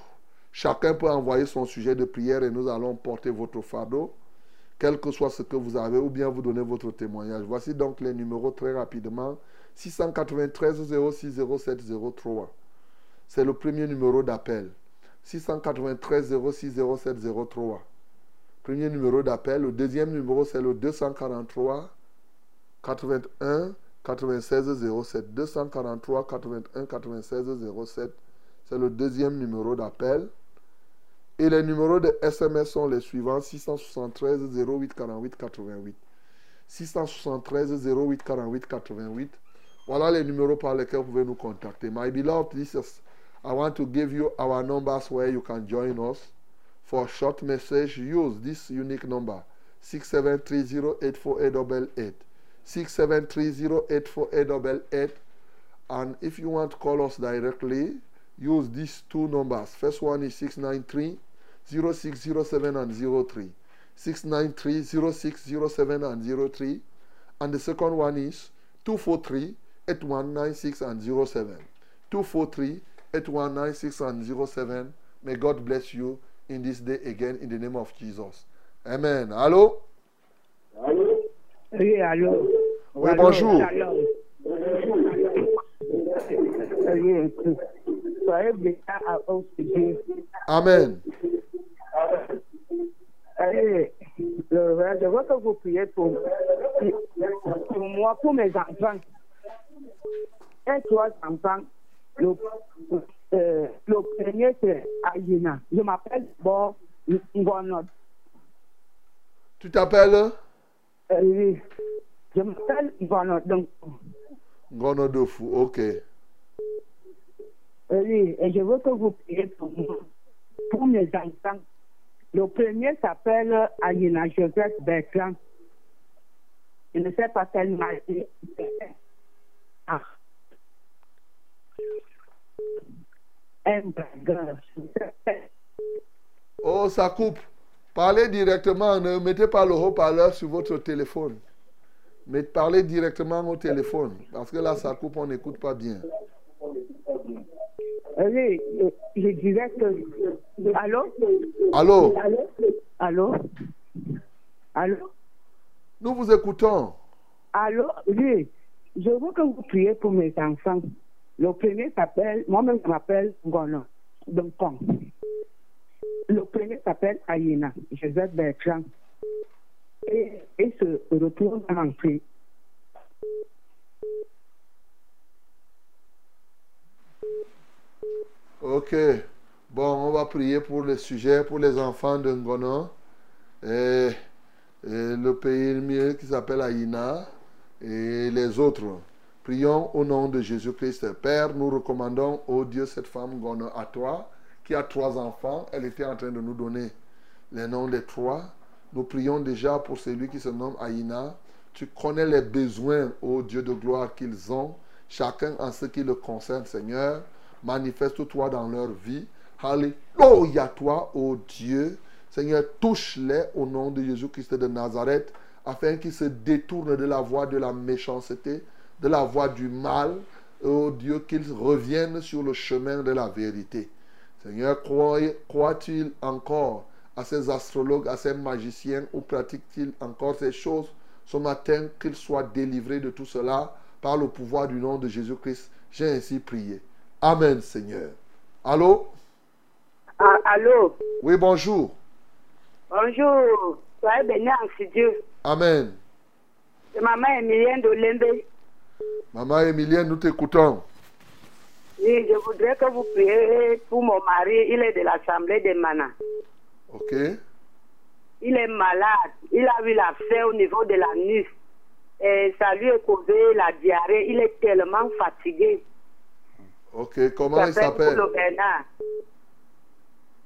chacun peut envoyer son sujet de prière et nous allons porter votre fardeau, quel que soit ce que vous avez, ou bien vous donner votre témoignage. Voici donc les numéros très rapidement. 693 06 07 03. C'est le premier numéro d'appel. 693 06 07 03. Premier numéro d'appel. Le deuxième numéro, c'est le 243 81 96 07. 243 81 96 07. C'est le deuxième numéro d'appel. Et les numéros de SMS sont les suivants 673 08 48 88. 673 08 48 88. Voilà les numéros par lesquels vous pouvez nous contacter. My beloved, this is, I want to give you our numbers where you can join us. For short message, use this unique number 6730848888. 6730848888. And if you want to call us directly, use these two numbers. First one is 693 0607 and 03. 693 0607 and 03. And the second one is 243 8196 and 07. 243 8196 and 07. May God bless you in this day again in the name of Jesus. Amen. Allô? Oui, allô. Oui, Allô, bonjour. Oui, cause de Dieu. Amen. Eh, Je veux que vous priez pour, moi, pour mes enfants. Trois enfants, le, euh, le premier, c'est Ayina. Je m'appelle d'abord Ngono. Tu t'appelles? Euh, oui. Je m'appelle Ngono. Donc, Ngono Dofu. Ok. euh, oui, et je veux que vous priez pour moi, pour mes enfants. Le premier s'appelle Ayina Joseph Bertrand. Je ne sais pas quel maladie. Ah. Oh, ça coupe. Parlez directement. Ne mettez pas le haut-parleur sur votre téléphone. Mais parlez directement au téléphone. Parce que là, ça coupe, on n'écoute pas bien. Euh, Oui, je, je dirais que. Allô? Allô? Allô? Allô? Nous vous écoutons. Allô? Oui, je veux que vous priez pour mes enfants. Le premier s'appelle, moi-même je m'appelle Ngono, donc Kong. Le premier s'appelle Ayina, Joseph Bertrand. Et, et se retourne en Afrique. Ok. Bon, on va prier pour le sujet, pour les enfants de Ngono. Et, et le pays mieux qui s'appelle Aïna. Et les autres. Prions au nom de Jésus-Christ. Père, nous recommandons, oh Dieu, cette femme Ngono à toi, qui a trois enfants. Elle était en train de nous donner les noms des trois. Nous prions déjà pour celui qui se nomme Aïna. Tu connais les besoins, ô Dieu de gloire, qu'ils ont, chacun en ce qui le concerne, Seigneur. Manifeste-toi dans leur vie. Alléluia, toi, ô Dieu. Seigneur, touche-les au nom de Jésus-Christ de Nazareth, afin qu'ils se détournent de la voie de la méchanceté, de la voie du mal. Ô Dieu, qu'ils reviennent sur le chemin de la vérité. Seigneur, croit-il encore à ces astrologues, à ces magiciens, ou pratique-t-il encore ces choses ce matin, qu'ils soient délivrés de tout cela par le pouvoir du nom de Jésus-Christ? J'ai ainsi prié. Amen, Seigneur. Allô? Ah, allô? Oui, bonjour. Bonjour. Soyez bénis en Dieu. Amen. C'est maman Emilienne de Lembe. Maman Emilienne, nous t'écoutons. Oui, je voudrais que vous priez pour mon mari. Il est de l'Assemblée des Manas. OK Il est malade. Il a eu l'abcès au niveau de la nuque. Et ça lui a causé la diarrhée. Il est tellement fatigué. OK. Comment il s'appelle Koulou Bernard.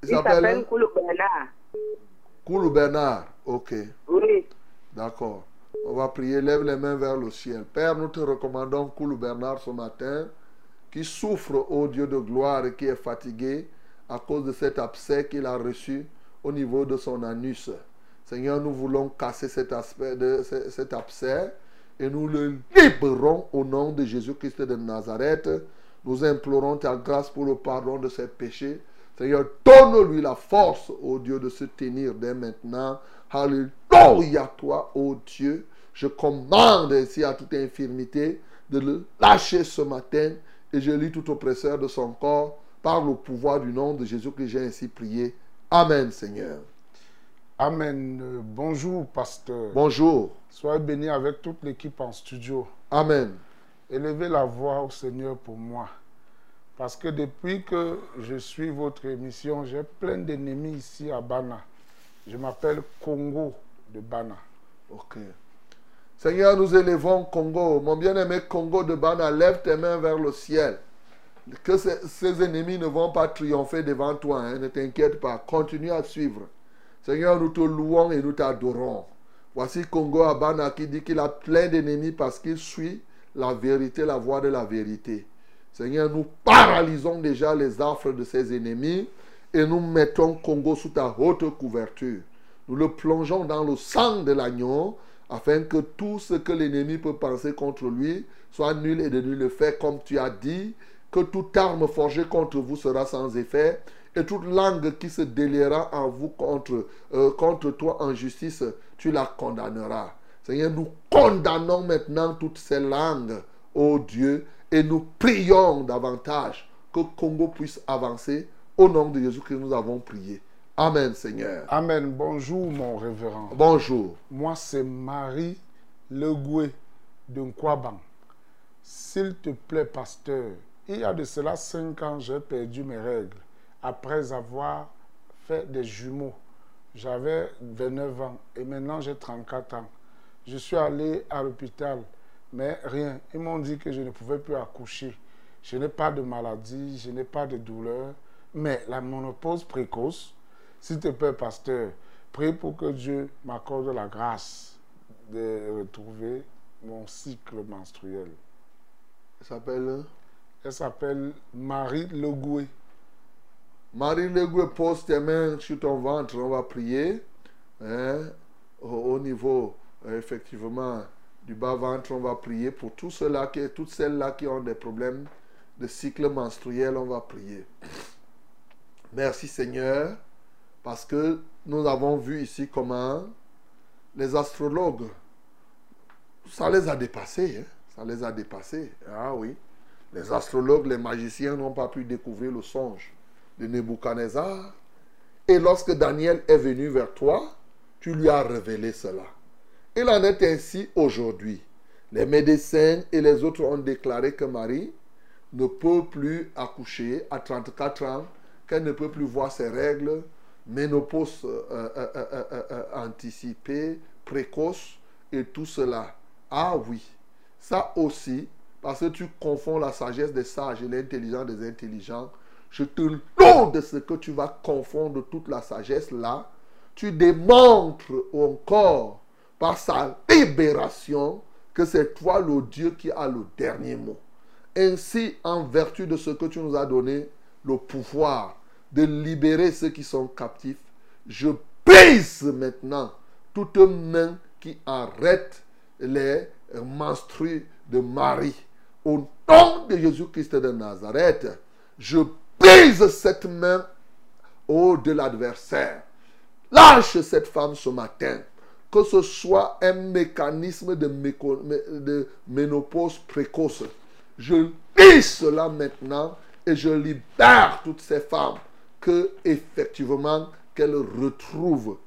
Il s'appelle Koulou Bernard. Koulou Bernard. OK. Oui. D'accord. On va prier. Lève les mains vers le ciel. Père, nous te recommandons Koulou Bernard ce matin, qui souffre, ô Dieu de gloire, et qui est fatigué à cause de cet abcès qu'il a reçu au niveau de son anus. Seigneur, nous voulons casser cet, aspect de, ce- cet abcès et nous le libérons au nom de Jésus-Christ de Nazareth. Nous implorons ta grâce pour le pardon de ses péchés. Seigneur, donne-lui la force, ô Dieu, de se tenir dès maintenant. Alléluia, toi, ô Dieu. Je commande ainsi à toute infirmité de le lâcher ce matin et je lis tout oppresseur de son corps par le pouvoir du nom de Jésus que j'ai ainsi prié. Amen, Seigneur. Amen. Bonjour, pasteur. Bonjour. Soyez bénis avec toute l'équipe en studio. Amen. Élevez la voix au Seigneur pour moi. Parce que depuis que je suis votre émission, j'ai plein d'ennemis ici à Bana. Je m'appelle Congo de Bana. Ok. Seigneur, nous élevons Congo. Mon bien-aimé Congo de Bana, lève tes mains vers le ciel. Que ces ennemis ne vont pas triompher devant toi. hein. Ne t'inquiète pas. Continue à suivre. Seigneur, nous te louons et nous t'adorons. Voici Congo à Bana qui dit qu'il a plein d'ennemis parce qu'il suit la vérité, la voie de la vérité. Seigneur, nous paralysons déjà les affres de ses ennemis et nous mettons Congo sous ta haute couverture. Nous le plongeons dans le sang de l'agneau afin que tout ce que l'ennemi peut penser contre lui soit nul et de nul effet, comme tu as dit, que toute arme forgée contre vous sera sans effet et toute langue qui se déliera en vous contre, euh, contre toi en justice, tu la condamneras. Seigneur, nous condamnons maintenant toutes ces langues, ô Dieu, et nous prions davantage que Congo puisse avancer. Au nom de Jésus que nous avons prié. Amen, Seigneur. Amen. Bonjour, mon révérend. Bonjour. Moi, c'est Marie Legoué de Nkwabang. S'il te plaît, pasteur, Il y a de cela cinq ans, j'ai perdu mes règles après avoir fait des jumeaux. J'avais 29 ans et maintenant j'ai 34 ans. Je suis allé à l'hôpital, mais rien. Ils m'ont dit que je ne pouvais plus accoucher. Je n'ai pas de maladie, je n'ai pas de douleur, mais la monopause précoce, s'il te plaît, pasteur, prie pour que Dieu m'accorde la grâce de retrouver mon cycle menstruel. Ça s'appelle Elle s'appelle Marie Legoué. Marie Legue, pose tes mains sur ton ventre, on va prier. Hein, au, au niveau, euh, effectivement, du bas-ventre, on va prier. Pour tous ceux-là, qui, toutes celles-là qui ont des problèmes de cycle menstruel, on va prier. Merci Seigneur, parce que nous avons vu ici comment les astrologues, ça les a dépassés. hein, Ça les a dépassés. Ah oui. Les astrologues, les magiciens n'ont pas pu découvrir le songe de Nebuchadnezzar. Et lorsque Daniel est venu vers toi, tu lui as révélé cela. Il en est ainsi aujourd'hui. Les médecins et les autres ont déclaré que Marie ne peut plus accoucher à 34 ans, qu'elle ne peut plus voir ses règles, ménopause euh, euh, euh, anticipée, précoce et tout cela. Ah oui, ça aussi, parce que tu confonds la sagesse des sages et l'intelligence des intelligents, je te loue de ce que tu vas confondre toute la sagesse là. Tu démontres encore par sa libération que c'est toi le Dieu qui a le dernier mot. Ainsi, en vertu de ce que tu nous as donné, le pouvoir de libérer ceux qui sont captifs, je brise maintenant toute main qui arrête les menstrues de Marie. Au nom de Jésus-Christ de Nazareth, je brise cette main au de l'adversaire. Lâche cette femme ce matin. Que ce soit un mécanisme de, ménopause précoce. Je lis cela maintenant et je libère toutes ces femmes que effectivement qu'elles retrouvent,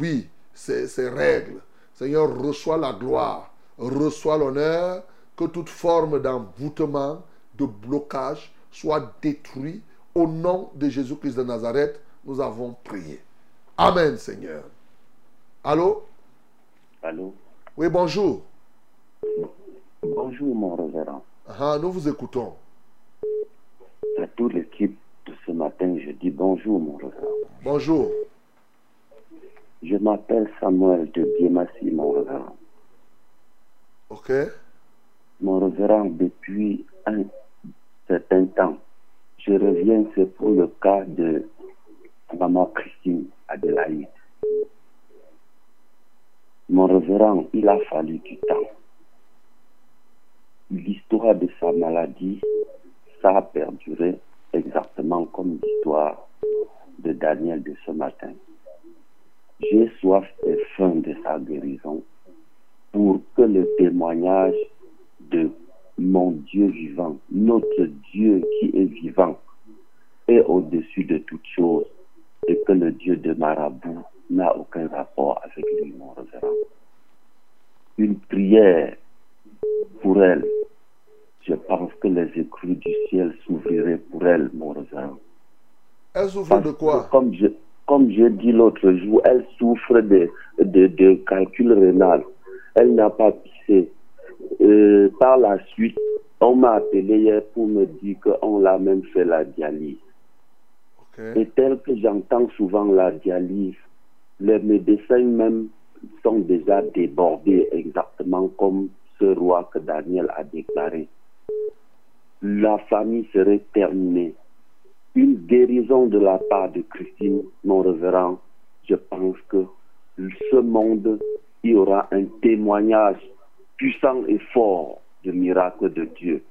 oui, ces, ces règles. Seigneur, reçois la gloire, reçois l'honneur, que toute forme d'envoûtement, de blocage soit détruit. Au nom de Jésus-Christ de Nazareth, nous avons prié. Amen, Seigneur. Allô? Allô? Oui, bonjour. Bonjour mon révérend. Ah, nous vous écoutons. À toute l'équipe ce matin, je dis bonjour mon révérend. Bonjour. Je m'appelle Samuel de Biemassi, mon révérend. OK? Mon révérend, depuis un certain temps, je reviens, c'est pour le cas de maman Christine Adélaïde. Mon révérend, il a fallu du temps. L'histoire de sa maladie, ça a perduré comme l'histoire de Daniel de ce matin. J'ai soif et faim de sa guérison pour que le témoignage de mon Dieu vivant, notre Dieu qui est vivant, est au-dessus de toute chose et que le Dieu de Marabout n'a aucun rapport avec lui, mon révérend. Une prière pour elle. Je pense que les écrues du ciel s'ouvriraient pour elle, mon révérend. Elle souffre de quoi? Comme je, comme j'ai dit l'autre jour, elle souffre de, de, de calcul rénal. Elle n'a pas pissé. Euh, par la suite, on m'a appelé hier pour me dire qu'on l'a même fait la dialyse. Et tel que j'entends souvent la dialyse, les médecins même sont déjà débordés, exactement comme ce roi que Daniel a déclaré. La famille serait terminée. Une guérison de la part de Christine, mon révérend, je pense que ce monde, il y aura un témoignage puissant et fort de miracles de Dieu.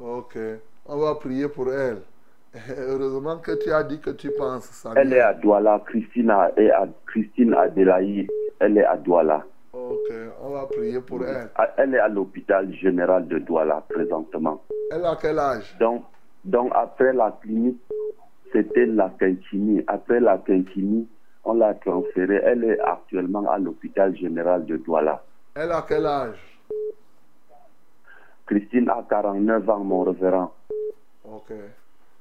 Ok. On va prier pour elle. Heureusement que tu as dit que tu penses ça. Elle est à Douala, Christine, est à, Christine Adélaïde, elle est à Douala. Ok. On va prier pour elle. À- Elle est à l'hôpital général de Douala présentement. Elle a quel âge? Donc, donc après la clinique, c'était la Quinchini. Après la Quinchini, on l'a transférée. Elle est actuellement à l'hôpital général de Douala. Elle a quel âge? Christine a 49 ans, mon révérend. Ok.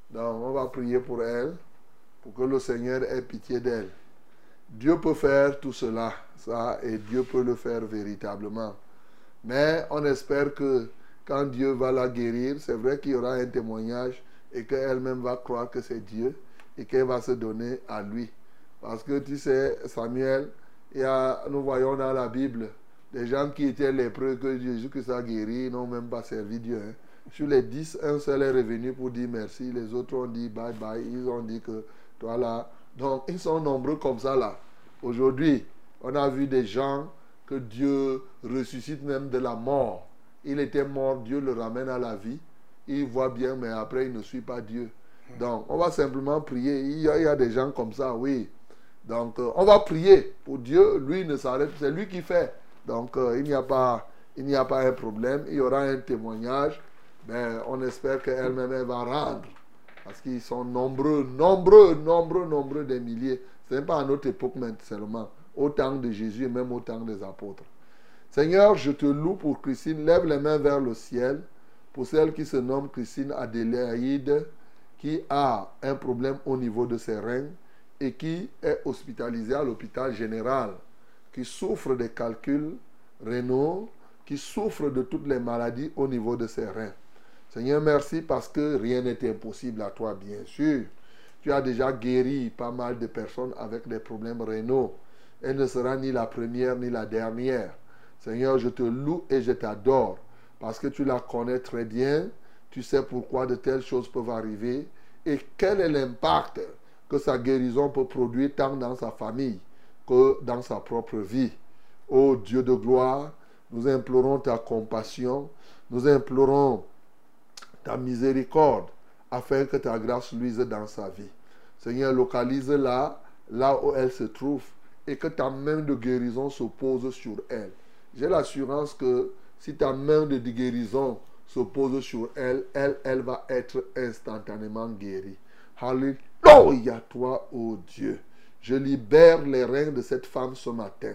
Donc, on va prier pour elle, pour que le Seigneur ait pitié d'elle. Dieu peut faire tout cela, ça, et Dieu peut le faire véritablement. Mais on espère que quand Dieu va la guérir, c'est vrai qu'il y aura un témoignage et qu'elle-même va croire que c'est Dieu et qu'elle va se donner à lui. Parce que tu sais, Samuel, a, nous voyons dans la Bible des gens qui étaient lépreux que Jésus que ça guéri, n'ont même pas servi Dieu. hein. Sur les dix, un seul est revenu pour dire merci. Les autres ont dit bye bye. Ils ont dit que toi là. Donc, ils sont nombreux comme ça là. Aujourd'hui, on a vu des gens que Dieu ressuscite même de la mort. Il était mort, Dieu le ramène à la vie. Il voit bien, mais après, il ne suit pas Dieu. Donc, on va simplement prier. Il y a, des gens comme ça, oui. Donc, euh, on va prier pour Dieu. Lui ne s'arrête, c'est lui qui fait. Donc, euh, il n'y a pas, il n'y a pas un problème. Il y aura un témoignage. Mais on espère qu'elle-même elle va rendre. Parce qu'ils sont nombreux, nombreux, nombreux, nombreux des milliers. Ce n'est pas à notre époque seulement. Au temps de Jésus et même au temps des apôtres. Seigneur, je te loue pour Christine. Lève les mains vers le ciel. Pour celle qui se nomme Christine Adélaïde, qui a un problème au niveau de ses reins et qui est hospitalisée à l'hôpital général, qui souffre des calculs rénaux, qui souffre de toutes les maladies au niveau de ses reins. Seigneur, merci parce que rien n'est impossible à toi, bien sûr. Tu as déjà guéri pas mal de personnes avec des problèmes rénaux. Elle ne sera ni la première ni la dernière. Seigneur, je te loue et je t'adore parce que tu la connais très bien. Tu sais pourquoi de telles choses peuvent arriver et quel est l'impact que sa guérison peut produire tant dans sa famille que dans sa propre vie. Ô Dieu de gloire, nous implorons ta compassion, nous implorons ta miséricorde afin que ta grâce luise dans sa vie. Seigneur, localise-la là où elle se trouve et que ta main de guérison se pose sur elle. J'ai l'assurance que si ta main de guérison se pose sur elle, elle, elle va être instantanément guérie. Alléluia toi, ô Dieu. Je libère les reins de cette femme ce matin,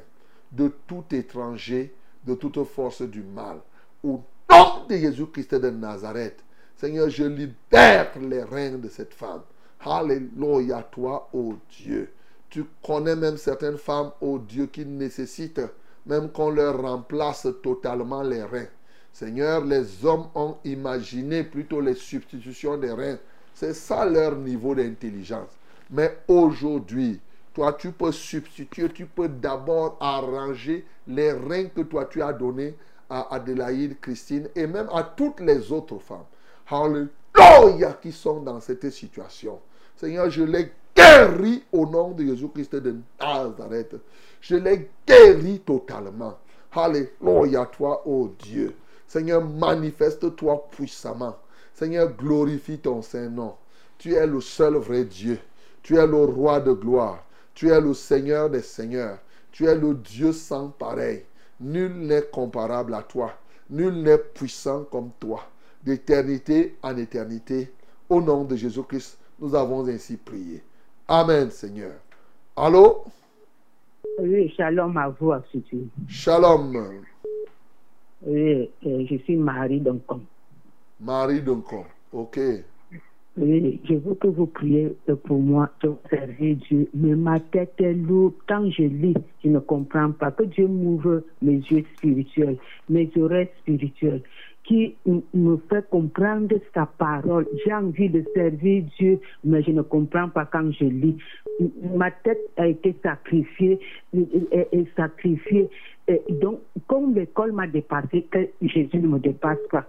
de tout étranger, de toute force du mal. Au nom de Jésus-Christ de Nazareth, Seigneur, je libère les reins de cette femme. Alléluia toi, ô Dieu. Tu connais même certaines femmes, ô Dieu, qui nécessitent même qu'on leur remplace totalement les reins. Seigneur, les hommes ont imaginé plutôt les substitutions des reins. C'est ça leur niveau d'intelligence. Mais aujourd'hui, toi, tu peux substituer, tu peux d'abord arranger les reins que toi, tu as donnés à Adélaïde, Christine et même à toutes les autres femmes. Alléluia qui sont dans cette situation. Seigneur, je les guéris au nom de Jésus-Christ de Nazareth. Je les guéris totalement. Alléluia toi, ô Dieu. Seigneur, manifeste-toi puissamment. Seigneur, glorifie ton Saint-Nom. Tu es le seul vrai Dieu. Tu es le roi de gloire. Tu es le Seigneur des Seigneurs. Tu es le Dieu sans pareil. Nul n'est comparable à toi. Nul n'est puissant comme toi. D'éternité en éternité. Au nom de Jésus-Christ, nous avons ainsi prié. Amen, Seigneur. Allô? Oui, shalom à vous, Absidi. Shalom. Oui, euh, je suis Marie Doncon. Marie Doncon. OK. Oui, je veux que vous priez pour moi, de servir Dieu. Mais ma tête est lourde. Quand je lis, je ne comprends pas. Que Dieu m'ouvre mes yeux spirituels, mes oreilles spirituelles, qui me fait comprendre sa parole. J'ai envie de servir Dieu, mais je ne comprends pas quand je lis. Ma tête a été sacrifiée, est sacrifiée. Et donc, comme l'école m'a dépassé, que Jésus ne me dépasse pas.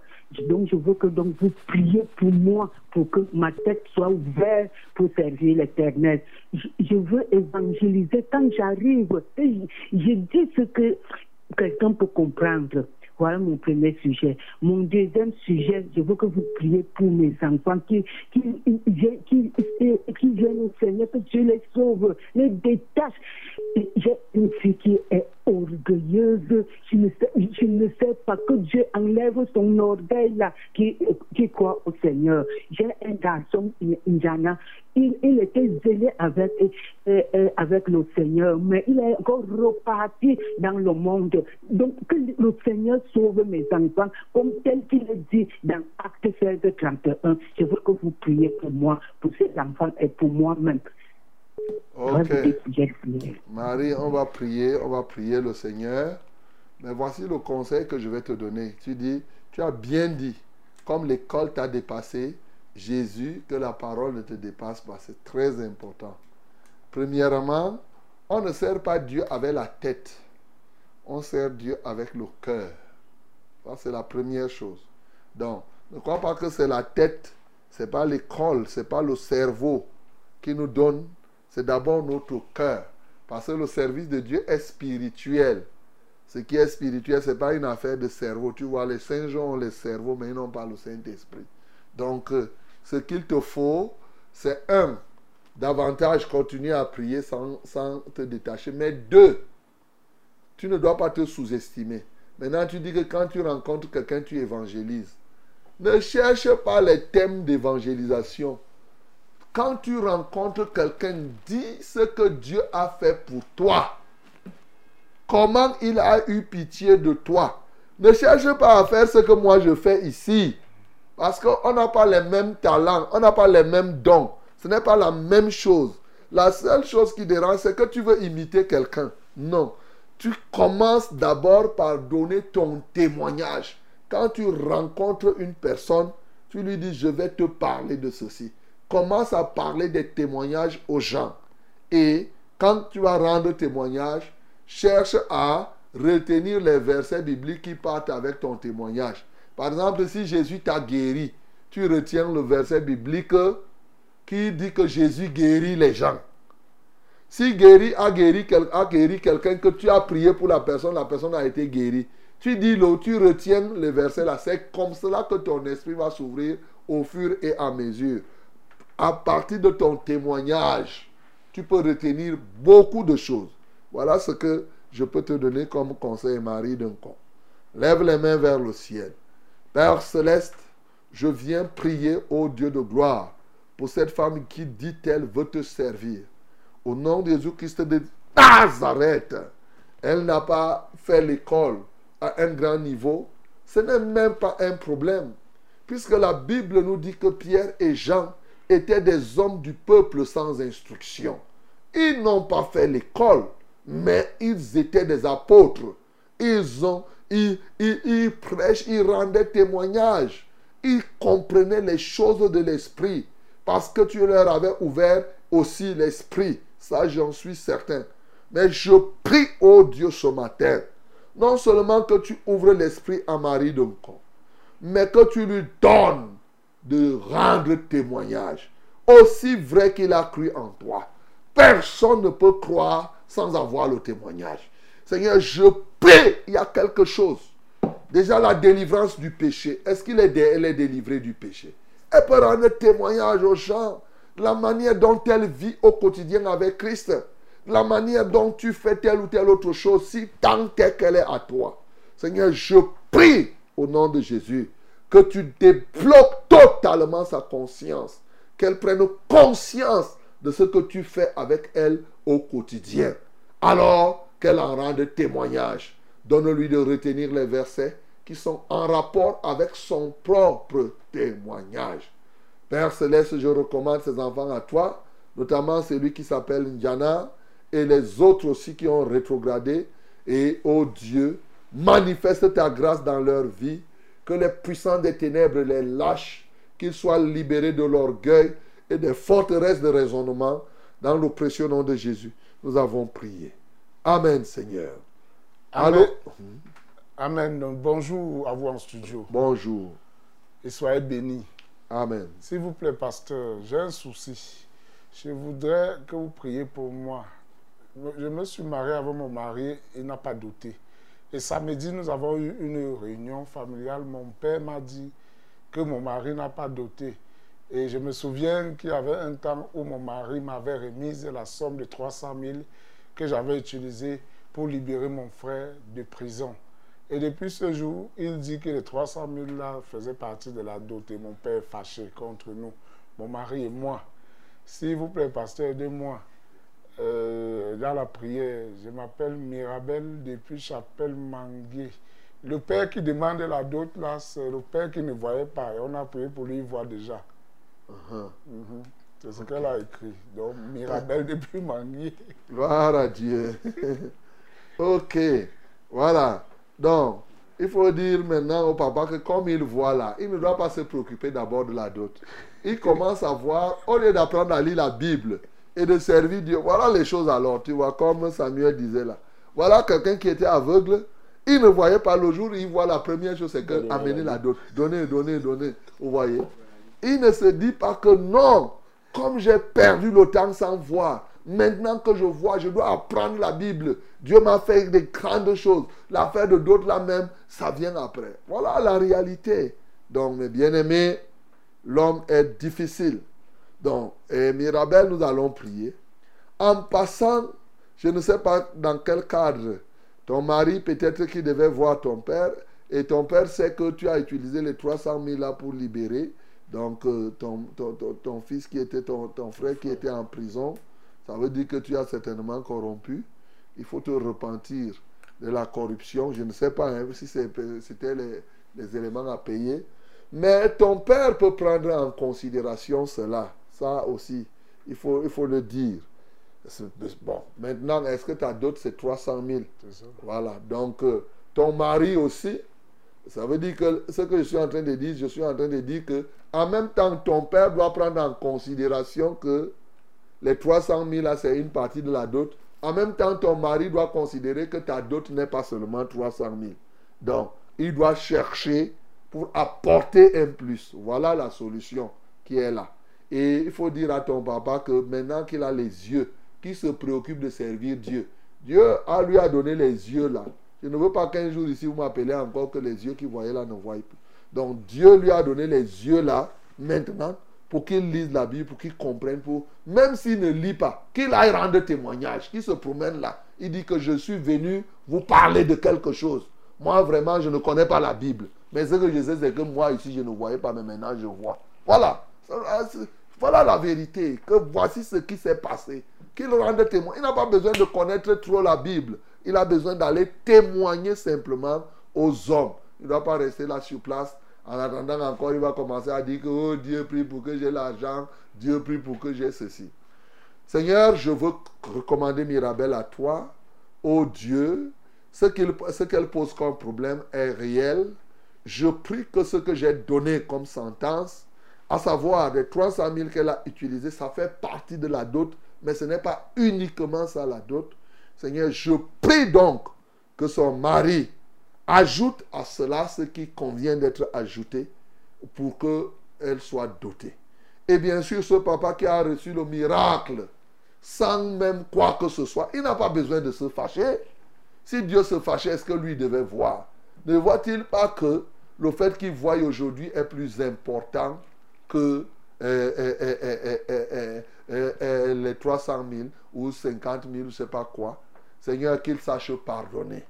Donc, je veux que donc vous priez pour moi, pour que ma tête soit ouverte pour servir l'éternel. Je, veux évangéliser quand j'arrive. et Je, je dis ce que quelqu'un peut comprendre. Voilà mon premier sujet. Mon deuxième sujet, je veux que vous priez pour mes enfants qui, qui, qui, qui, viennent au Seigneur, que Dieu les sauve, les détache. J'ai une fille qui est orgueilleuse. Je ne, sais, je ne sais pas que Dieu enlève son orgueil là, qui, qui croit au Seigneur. J'ai un garçon, Indiana, il, il était zélé avec, euh, euh, avec le Seigneur, mais il est encore reparti dans le monde. Donc, que le Seigneur sauve mes enfants, comme tel qu'il est dit dans Acte 16, 31. Je veux que vous priez pour moi, pour ces enfants et pour moi-même. Ok. Marie, on va prier, on va prier le Seigneur. Mais voici le conseil que je vais te donner. Tu dis, tu as bien dit, comme l'école t'a dépassé, Jésus, que la parole ne te dépasse pas. C'est très important. Premièrement, on ne sert pas Dieu avec la tête. On sert Dieu avec le cœur. Ça, c'est la première chose. Donc, ne crois pas que c'est la tête, c'est pas l'école, c'est pas le cerveau qui nous donne, c'est d'abord notre cœur. Parce que le service de Dieu est spirituel. Ce qui est spirituel, ce n'est pas une affaire de cerveau. Tu vois, les saints ont le cerveau, mais ils n'ont pas le Saint-Esprit. Donc, euh, ce qu'il te faut, c'est un, davantage continuer à prier sans te détacher. Mais deux, tu ne dois pas te sous-estimer. Maintenant, tu dis que quand tu rencontres quelqu'un, tu évangélises. Ne cherche pas les thèmes d'évangélisation. Quand tu rencontres quelqu'un, dis ce que Dieu a fait pour toi. Comment il a eu pitié de toi. Ne cherche pas à faire ce que moi je fais ici. Parce qu'on n'a pas les mêmes talents, on n'a pas les mêmes dons. Ce n'est pas la même chose. La seule chose qui dérange, c'est que tu veux imiter quelqu'un. Non. Tu commences d'abord par donner ton témoignage. Quand tu rencontres une personne, tu lui dis, je vais te parler de ceci. Commence à parler des témoignages aux gens. Et quand tu vas rendre témoignage, cherche à retenir les versets bibliques qui partent avec ton témoignage. Par exemple, si Jésus t'a guéri, tu retiens le verset biblique qui dit que Jésus guérit les gens. Si guéri a guéri, a guéri quelqu'un que tu as prié pour la personne, la personne a été guérie. Tu dis le, tu retiens le verset là. C'est comme cela que ton esprit va s'ouvrir au fur et à mesure. À partir de ton témoignage, tu peux retenir beaucoup de choses. Voilà ce que je peux te donner comme conseil, Marie d'un con. Lève les mains vers le ciel. Père céleste, je viens prier au Dieu de gloire pour cette femme qui dit-elle veut te servir. Au nom de Jésus-Christ de Nazareth, elle n'a pas fait l'école à un grand niveau. Ce n'est même pas un problème. Puisque la Bible nous dit que Pierre et Jean étaient des hommes du peuple sans instruction. Ils n'ont pas fait l'école, mais ils étaient des apôtres. Ils ont, ils, ils, prêchent, ils rendaient témoignage. Ils comprenaient les choses de l'esprit parce que tu leur avais ouvert aussi l'esprit. Ça, j'en suis certain. Mais je prie, au Dieu, ce matin, non seulement que tu ouvres l'esprit à Marie Duncan, mais que tu lui donnes de rendre témoignage. Aussi vrai qu'il a cru en toi. Personne ne peut croire sans avoir le témoignage. Seigneur, je prie, il y a quelque chose. Déjà la délivrance du péché. Est-ce qu'il est, dé- elle est délivrée du péché? Elle peut rendre témoignage aux gens. La manière dont elle vit au quotidien avec Christ. La manière dont tu fais telle ou telle autre chose, si tant est qu'elle est à toi. Seigneur, je prie au nom de Jésus que tu débloques totalement sa conscience. Qu'elle prenne conscience de ce que tu fais avec elle au quotidien. Alors qu'elle en rende témoignage. Donne-lui de retenir les versets qui sont en rapport avec son propre témoignage. Père Céleste, je recommande ces enfants à toi, notamment celui qui s'appelle Ndiana et les autres aussi qui ont rétrogradé. Et, ô Dieu, manifeste ta grâce dans leur vie, que les puissants des ténèbres les lâchent, qu'ils soient libérés de l'orgueil et des forteresses de raisonnement, dans le précieux nom de Jésus. Nous avons prié. Amen, Seigneur. Amen. Allô? Amen. Bonjour à vous en studio Bonjour. et soyez bénis. Amen. S'il vous plaît, pasteur, j'ai un souci. Je voudrais que vous priez pour moi. Je me suis marié avec mon mari, il n'a pas douté. Et samedi, nous avons eu une réunion familiale. Mon père m'a dit que mon mari n'a pas doté. Et je me souviens qu'il y avait un temps où mon mari m'avait remise la somme de 300 000 que j'avais utilisée pour libérer mon frère de prison. Et depuis ce jour, il dit que les 300 000 là faisaient partie de la dot et mon père est fâché contre nous, mon mari et moi. S'il vous plaît, pasteur, aidez-moi. Euh, dans la prière, je m'appelle Mirabel depuis Chapelle Mangué. Le père qui demande la dot, là, c'est le père qui ne voyait pas. Et on a prié pour lui, il voit déjà. Uh-huh. Mhm. C'est ce qu'elle a écrit. Donc, Mirabel depuis Mangué. Gloire à Dieu. ok, voilà. Donc, il faut dire maintenant au papa que comme il voit là, il ne doit pas se préoccuper d'abord de la dot. Il commence à voir, au lieu d'apprendre à lire la Bible et de servir Dieu, voilà les choses alors, tu vois, comme Samuel disait là. Voilà quelqu'un qui était aveugle, il ne voyait pas le jour, il voit la première chose, c'est que amener la dot. Donner, donner, donner. Vous voyez? Il ne se dit pas que non, comme j'ai perdu le temps sans voir, maintenant que je vois, je dois apprendre la Bible. Dieu m'a fait des grandes choses. L'affaire de d'autres là même, ça vient après. Voilà la réalité. Donc, mes bien-aimés, l'homme est difficile. Donc, et Mirabel, nous allons prier. En passant, je ne sais pas dans quel cadre, ton mari peut-être qu'il devait voir ton père, et ton père sait que tu as utilisé les 300 000 là pour libérer. Donc, euh, ton, ton, ton, ton fils qui était ton, frère qui était en prison, ça veut dire que tu as certainement corrompu. Il faut te repentir de la corruption. Je ne sais pas hein, si c'était les, les éléments à payer. Mais ton père peut prendre en considération cela. Ça aussi, il faut, il faut le dire. Bon, maintenant, est-ce que ta dot, c'est 300 000 C'est ça. Voilà. Donc, euh, ton mari aussi, ça veut dire que ce que je suis en train de dire, je suis en train de dire que, en même temps, ton père doit prendre en considération que les 300 000 là, c'est une partie de la dot. En même temps, ton mari doit considérer que ta dot n'est pas seulement 300 000. Donc, il doit chercher pour apporter un plus. Voilà la solution qui est là. Et il faut dire à ton papa que maintenant qu'il a les yeux, qu'il se préoccupe de servir Dieu. Dieu lui a donné les yeux là. Je ne veux pas qu'un jour ici vous m'appelez encore que les yeux qu'il voyait là ne voient plus. Donc Dieu lui a donné les yeux là maintenant pour qu'il lise la Bible, pour qu'il comprenne, pour même s'il ne lit pas, qu'il aille rendre témoignage, qu'il se promène là. Il dit que je suis venu vous parler de quelque chose. Moi vraiment je ne connais pas la Bible, mais ce que je sais c'est que moi ici je ne voyais pas, mais maintenant je vois. Voilà. C'est- Voilà la vérité, que voici ce qui s'est passé. Qu'il rende témoin. Il n'a pas besoin de connaître trop la Bible. Il a besoin d'aller témoigner simplement aux hommes. Il ne doit pas rester là sur place. En attendant encore, il va commencer à dire que oh, Dieu prie pour que j'ai l'argent. Dieu prie pour que j'ai ceci. Seigneur, je veux recommander Mirabel à toi. Oh Dieu, ce qu'elle pose comme problème est réel. Je prie que ce que j'ai donné comme sentence, à savoir les 300 000 qu'elle a utilisé, ça fait partie de la dot, mais ce n'est pas uniquement ça la dot. Seigneur, je prie donc que son mari ajoute à cela ce qui convient d'être ajouté pour qu'elle soit dotée. Et bien sûr, ce papa qui a reçu le miracle sans même quoi que ce soit, il n'a pas besoin de se fâcher. Si Dieu se fâchait, est-ce que lui devait voir? Ne voit-il pas que le fait qu'il voie aujourd'hui est plus important que euh, euh, euh, euh, euh, les 300 000 ou 50 000, je ne sais pas quoi Seigneur, qu'il sache pardonner.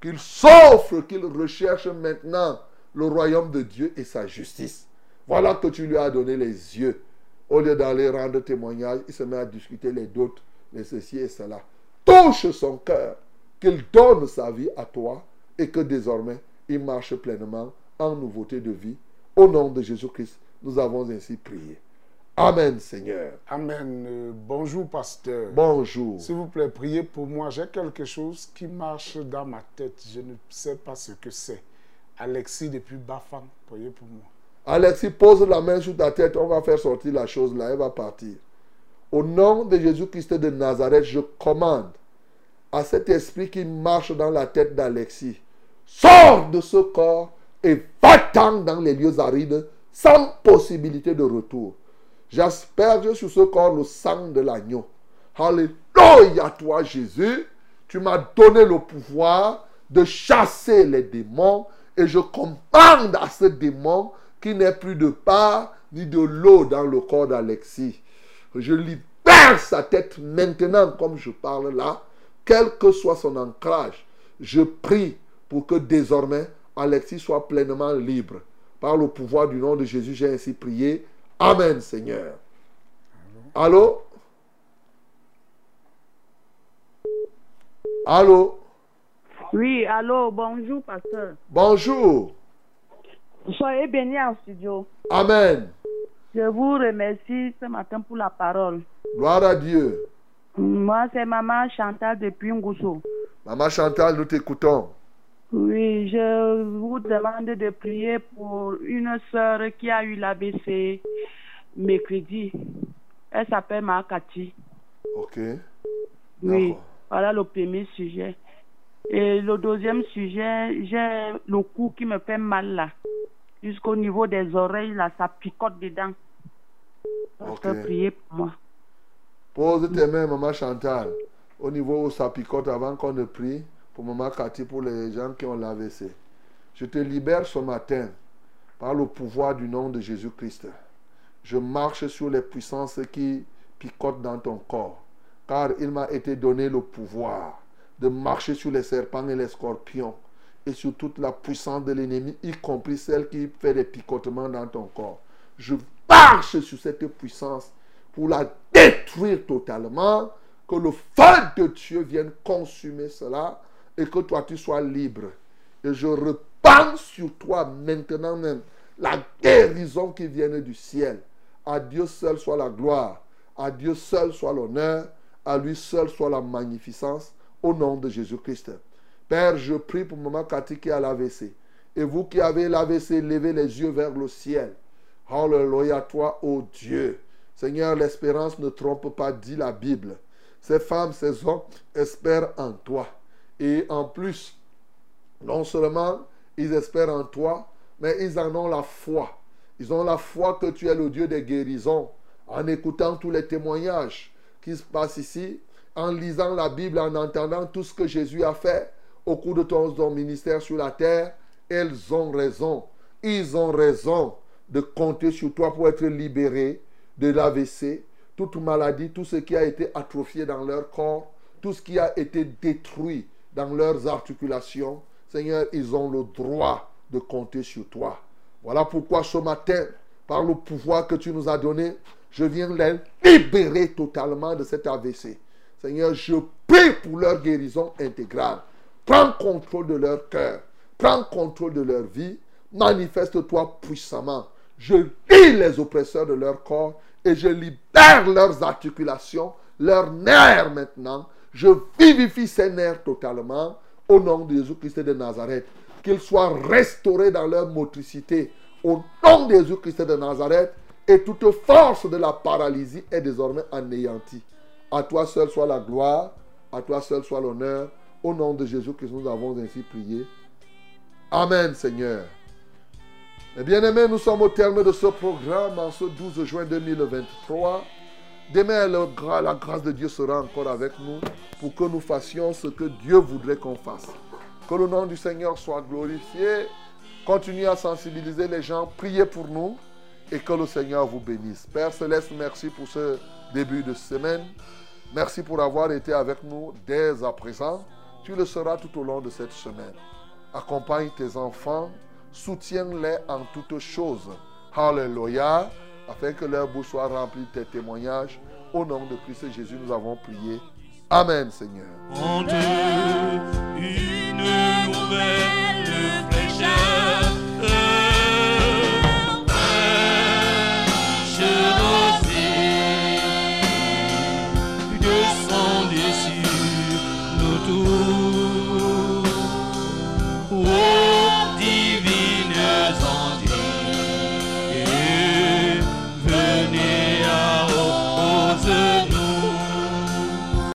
Qu'il s'offre, qu'il recherche maintenant le royaume de Dieu et sa justice. Voilà que tu lui as donné les yeux. Au lieu d'aller rendre témoignage, il se met à discuter les doutes, les ceci et cela. Touche son cœur, qu'il donne sa vie à toi et que désormais il marche pleinement en nouveauté de vie. Au nom de Jésus-Christ, nous avons ainsi prié. Amen, Seigneur. Amen. Euh, bonjour, pasteur. Bonjour. S'il vous plaît, priez pour moi. J'ai quelque chose qui marche dans ma tête. Je ne sais pas ce que c'est. Alexis depuis Bafang, priez pour moi. Alexis, pose la main sur ta tête. On va faire sortir la chose là. Elle va partir. Au nom de Jésus-Christ de Nazareth, je commande à cet esprit qui marche dans la tête d'Alexis. Sors de ce corps et va-t'en dans les lieux arides sans possibilité de retour. J'asperge sur ce corps le sang de l'agneau. Alléluia, toi Jésus. Tu m'as donné le pouvoir de chasser les démons et je commande à ce démon qui n'est plus de part ni de l'eau dans le corps d'Alexis. Je libère sa tête maintenant comme je parle là, quel que soit son ancrage. Je prie pour que désormais Alexis soit pleinement libre. Par le pouvoir du nom de Jésus, j'ai ainsi prié. Amen, Seigneur. Allô? Allô? Oui, allô, bonjour, pasteur. Bonjour. Soyez bénis en studio. Amen. Je vous remercie ce matin pour la parole. Gloire à Dieu. Moi, c'est maman Chantal depuis Ngousso. Maman Chantal, nous t'écoutons. Oui, je vous demande de prier pour une sœur qui a eu l'ABC mercredi. Elle s'appelle Makati. Ok. Oui, voilà le premier sujet. Et le deuxième sujet, j'ai le cou qui me fait mal là. Jusqu'au niveau des oreilles, là, ça picote dedans. Ok. Prier pour moi. Pose tes mains, maman Chantal, au niveau où ça picote avant qu'on ne prie pour maman Cathy, pour les gens qui ont l'AVC. Je te libère ce matin par le pouvoir du nom de Jésus-Christ. Je marche sur les puissances qui picotent dans ton corps, car il m'a été donné le pouvoir de marcher sur les serpents et les scorpions et sur toute la puissance de l'ennemi, y compris celle qui fait des picotements dans ton corps. Je marche sur cette puissance pour la détruire totalement, que le feu de Dieu vienne consumer cela et que toi tu sois libre. Et je repends sur toi maintenant même la guérison qui vient du ciel. À Dieu seul soit la gloire, à Dieu seul soit l'honneur, à lui seul soit la magnificence, au nom de Jésus-Christ. Père, je prie pour maman Cathy qui a l'AVC. Et vous qui avez l'AVC, levez les yeux vers le ciel. Alléluia, toi, ô Dieu. Seigneur, l'espérance ne trompe pas, dit la Bible. Ces femmes, ces hommes espèrent en toi. Et en plus, non seulement ils espèrent en toi, mais ils en ont la foi. Ils ont la foi que tu es le Dieu des guérisons. En écoutant tous les témoignages qui se passent ici, en lisant la Bible, en entendant tout ce que Jésus a fait au cours de ton, ministère sur la terre, elles ont raison. Ils ont raison de compter sur toi pour être libérés de l'AVC, toute maladie, tout ce qui a été atrophié dans leur corps, tout ce qui a été détruit dans leurs articulations. Seigneur, ils ont le droit de compter sur toi. Voilà pourquoi ce matin, par le pouvoir que tu nous as donné, je viens les libérer totalement de cet AVC. Seigneur, je prie pour leur guérison intégrale. Prends contrôle de leur cœur. Prends contrôle de leur vie. Manifeste-toi puissamment. Je lis les oppresseurs de leur corps et je libère leurs articulations, leurs nerfs maintenant. Je vivifie ces nerfs totalement au nom de Jésus-Christ de Nazareth. Qu'ils soient restaurés dans leur motricité au nom de Jésus-Christ de Nazareth et toute force de la paralysie est désormais anéantie. À toi seul soit la gloire, à toi seul soit l'honneur. Au nom de Jésus-Christ, nous avons ainsi prié. Amen, Seigneur. Mes bien-aimés, nous sommes au terme de ce programme en ce 12 juin 2023. Demain, la grâce de Dieu sera encore avec nous pour que nous fassions ce que Dieu voudrait qu'on fasse. Que le nom du Seigneur soit glorifié. Continuez à sensibiliser les gens, priez pour nous et que le Seigneur vous bénisse. Père Céleste, merci pour ce début de semaine. Merci pour avoir été avec nous dès à présent. Tu le seras tout au long de cette semaine. Accompagne tes enfants, soutiens-les en toutes choses. Alléluia, afin que leur bouche soit remplie de tes témoignages. Au nom de Christ Jésus, nous avons prié. Amen, Seigneur.